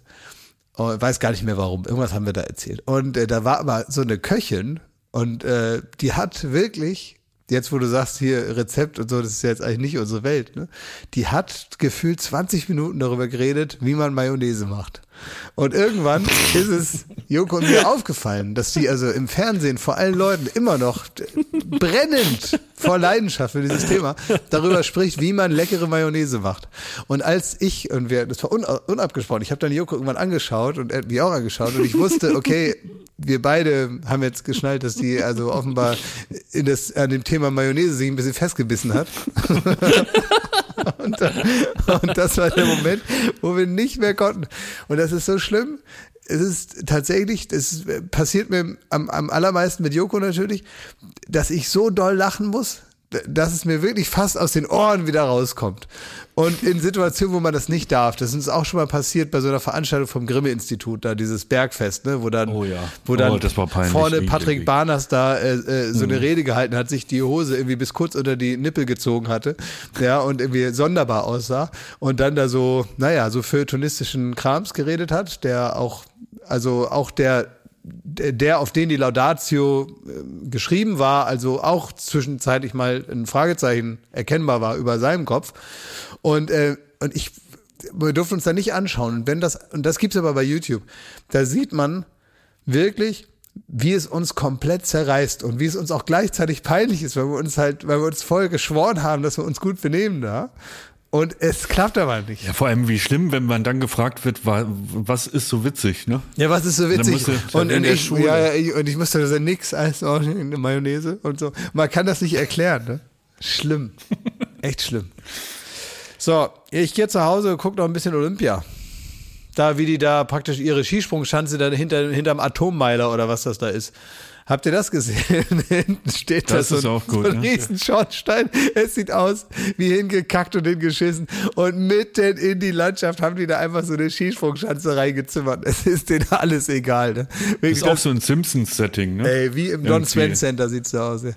Und weiß gar nicht mehr warum. Irgendwas haben wir da erzählt. Und äh, da war aber so eine Köchin und äh, die hat wirklich, jetzt wo du sagst hier Rezept und so, das ist jetzt eigentlich nicht unsere Welt, ne? Die hat gefühlt 20 Minuten darüber geredet, wie man Mayonnaise macht. Und irgendwann ist es Joko und mir aufgefallen, dass die also im Fernsehen vor allen Leuten immer noch brennend vor Leidenschaft für dieses Thema darüber spricht, wie man leckere Mayonnaise macht. Und als ich, und wir, das war un, unabgesprochen, ich habe dann Joko irgendwann angeschaut und er hat mich auch angeschaut und ich wusste, okay, wir beide haben jetzt geschnallt, dass die also offenbar in das, an dem Thema Mayonnaise sich ein bisschen festgebissen hat. Und, und das war der Moment, wo wir nicht mehr konnten. Und das ist so schlimm. Es ist tatsächlich, das passiert mir am, am allermeisten mit Joko natürlich, dass ich so doll lachen muss, dass es mir wirklich fast aus den Ohren wieder rauskommt. Und in Situationen, wo man das nicht darf, das ist uns auch schon mal passiert bei so einer Veranstaltung vom Grimme-Institut, da dieses Bergfest, ne, wo dann, Oh ja. wo dann Oh, vorne Patrick Barners da äh, äh, so Mhm. eine Rede gehalten hat, sich die Hose irgendwie bis kurz unter die Nippel gezogen hatte, ja, und irgendwie sonderbar aussah und dann da so, naja, so feuilletonistischen Krams geredet hat, der auch, also auch der der, auf den die Laudatio äh, geschrieben war, also auch zwischenzeitlich mal ein Fragezeichen erkennbar war über seinem Kopf. Und, äh, und ich, wir durften uns da nicht anschauen. Und wenn das, und das gibt's aber bei YouTube, da sieht man wirklich, wie es uns komplett zerreißt und wie es uns auch gleichzeitig peinlich ist, weil wir uns halt, weil wir uns voll geschworen haben, dass wir uns gut benehmen da. Und es klappt aber nicht. Ja, vor allem wie schlimm, wenn man dann gefragt wird, wa- was ist so witzig, ne? Ja, was ist so witzig? Und, und ich, ja, ja, ich, und ich musste da nix als eine Mayonnaise und so. Man kann das nicht erklären, ne? Schlimm. Echt schlimm. So, ich gehe zu Hause, gucke noch ein bisschen Olympia. Da, wie die da praktisch ihre Skisprungschanze dann hinter, hinterm Atommeiler oder was das da ist. Habt ihr das gesehen? Hinten steht Das da ist so, auch gut, so ein ne? riesen Schornstein. Es sieht aus wie hingekackt und hingeschissen. Und mitten in die Landschaft haben die da einfach so eine Skisprungschanze reingezimmert. Es ist denen alles egal. Ne? Wirklich, Ist auch so ein Simpsons-Setting, ne? Ey, wie im Don. Sven Center sieht's da aus. Ja.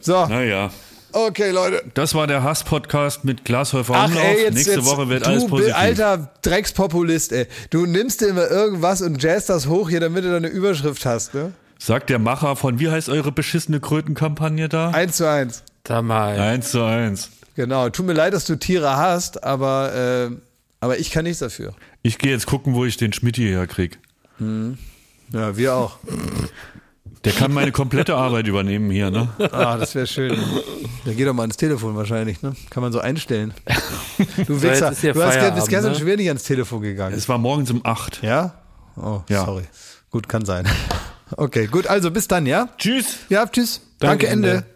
So, Naja. okay, Leute. Das war der Hass-Podcast mit Glashäufer Ach, Umlauf. ey, jetzt, Nächste jetzt, Woche wird alles positiv. alter Dreckspopulist, ey. Du nimmst dir immer irgendwas und jazz das hoch hier, damit du da eine Überschrift hast, ne? Sagt der Macher von, wie heißt eure beschissene Krötenkampagne da? Eins zu eins. Da mal. Eins zu eins. Genau. Tut mir leid, dass du Tiere hast, aber, äh, aber ich kann nichts dafür. Ich gehe jetzt gucken, wo ich den Schmidt hierher krieg. Ja, wir auch. Der kann meine komplette Arbeit übernehmen hier, ne? Ah, das wäre schön. Der geht doch mal ans Telefon wahrscheinlich, ne? Kann man so einstellen. Du, Wichser, ist ja du hast, bist gestern ne? schon wieder nicht ans Telefon gegangen. Es war morgens um acht. Ja? Oh, Ja. sorry. Gut, kann sein. Okay, gut, also bis dann, ja? Tschüss. Ja, tschüss. Danke, Danke, Ende. Ende.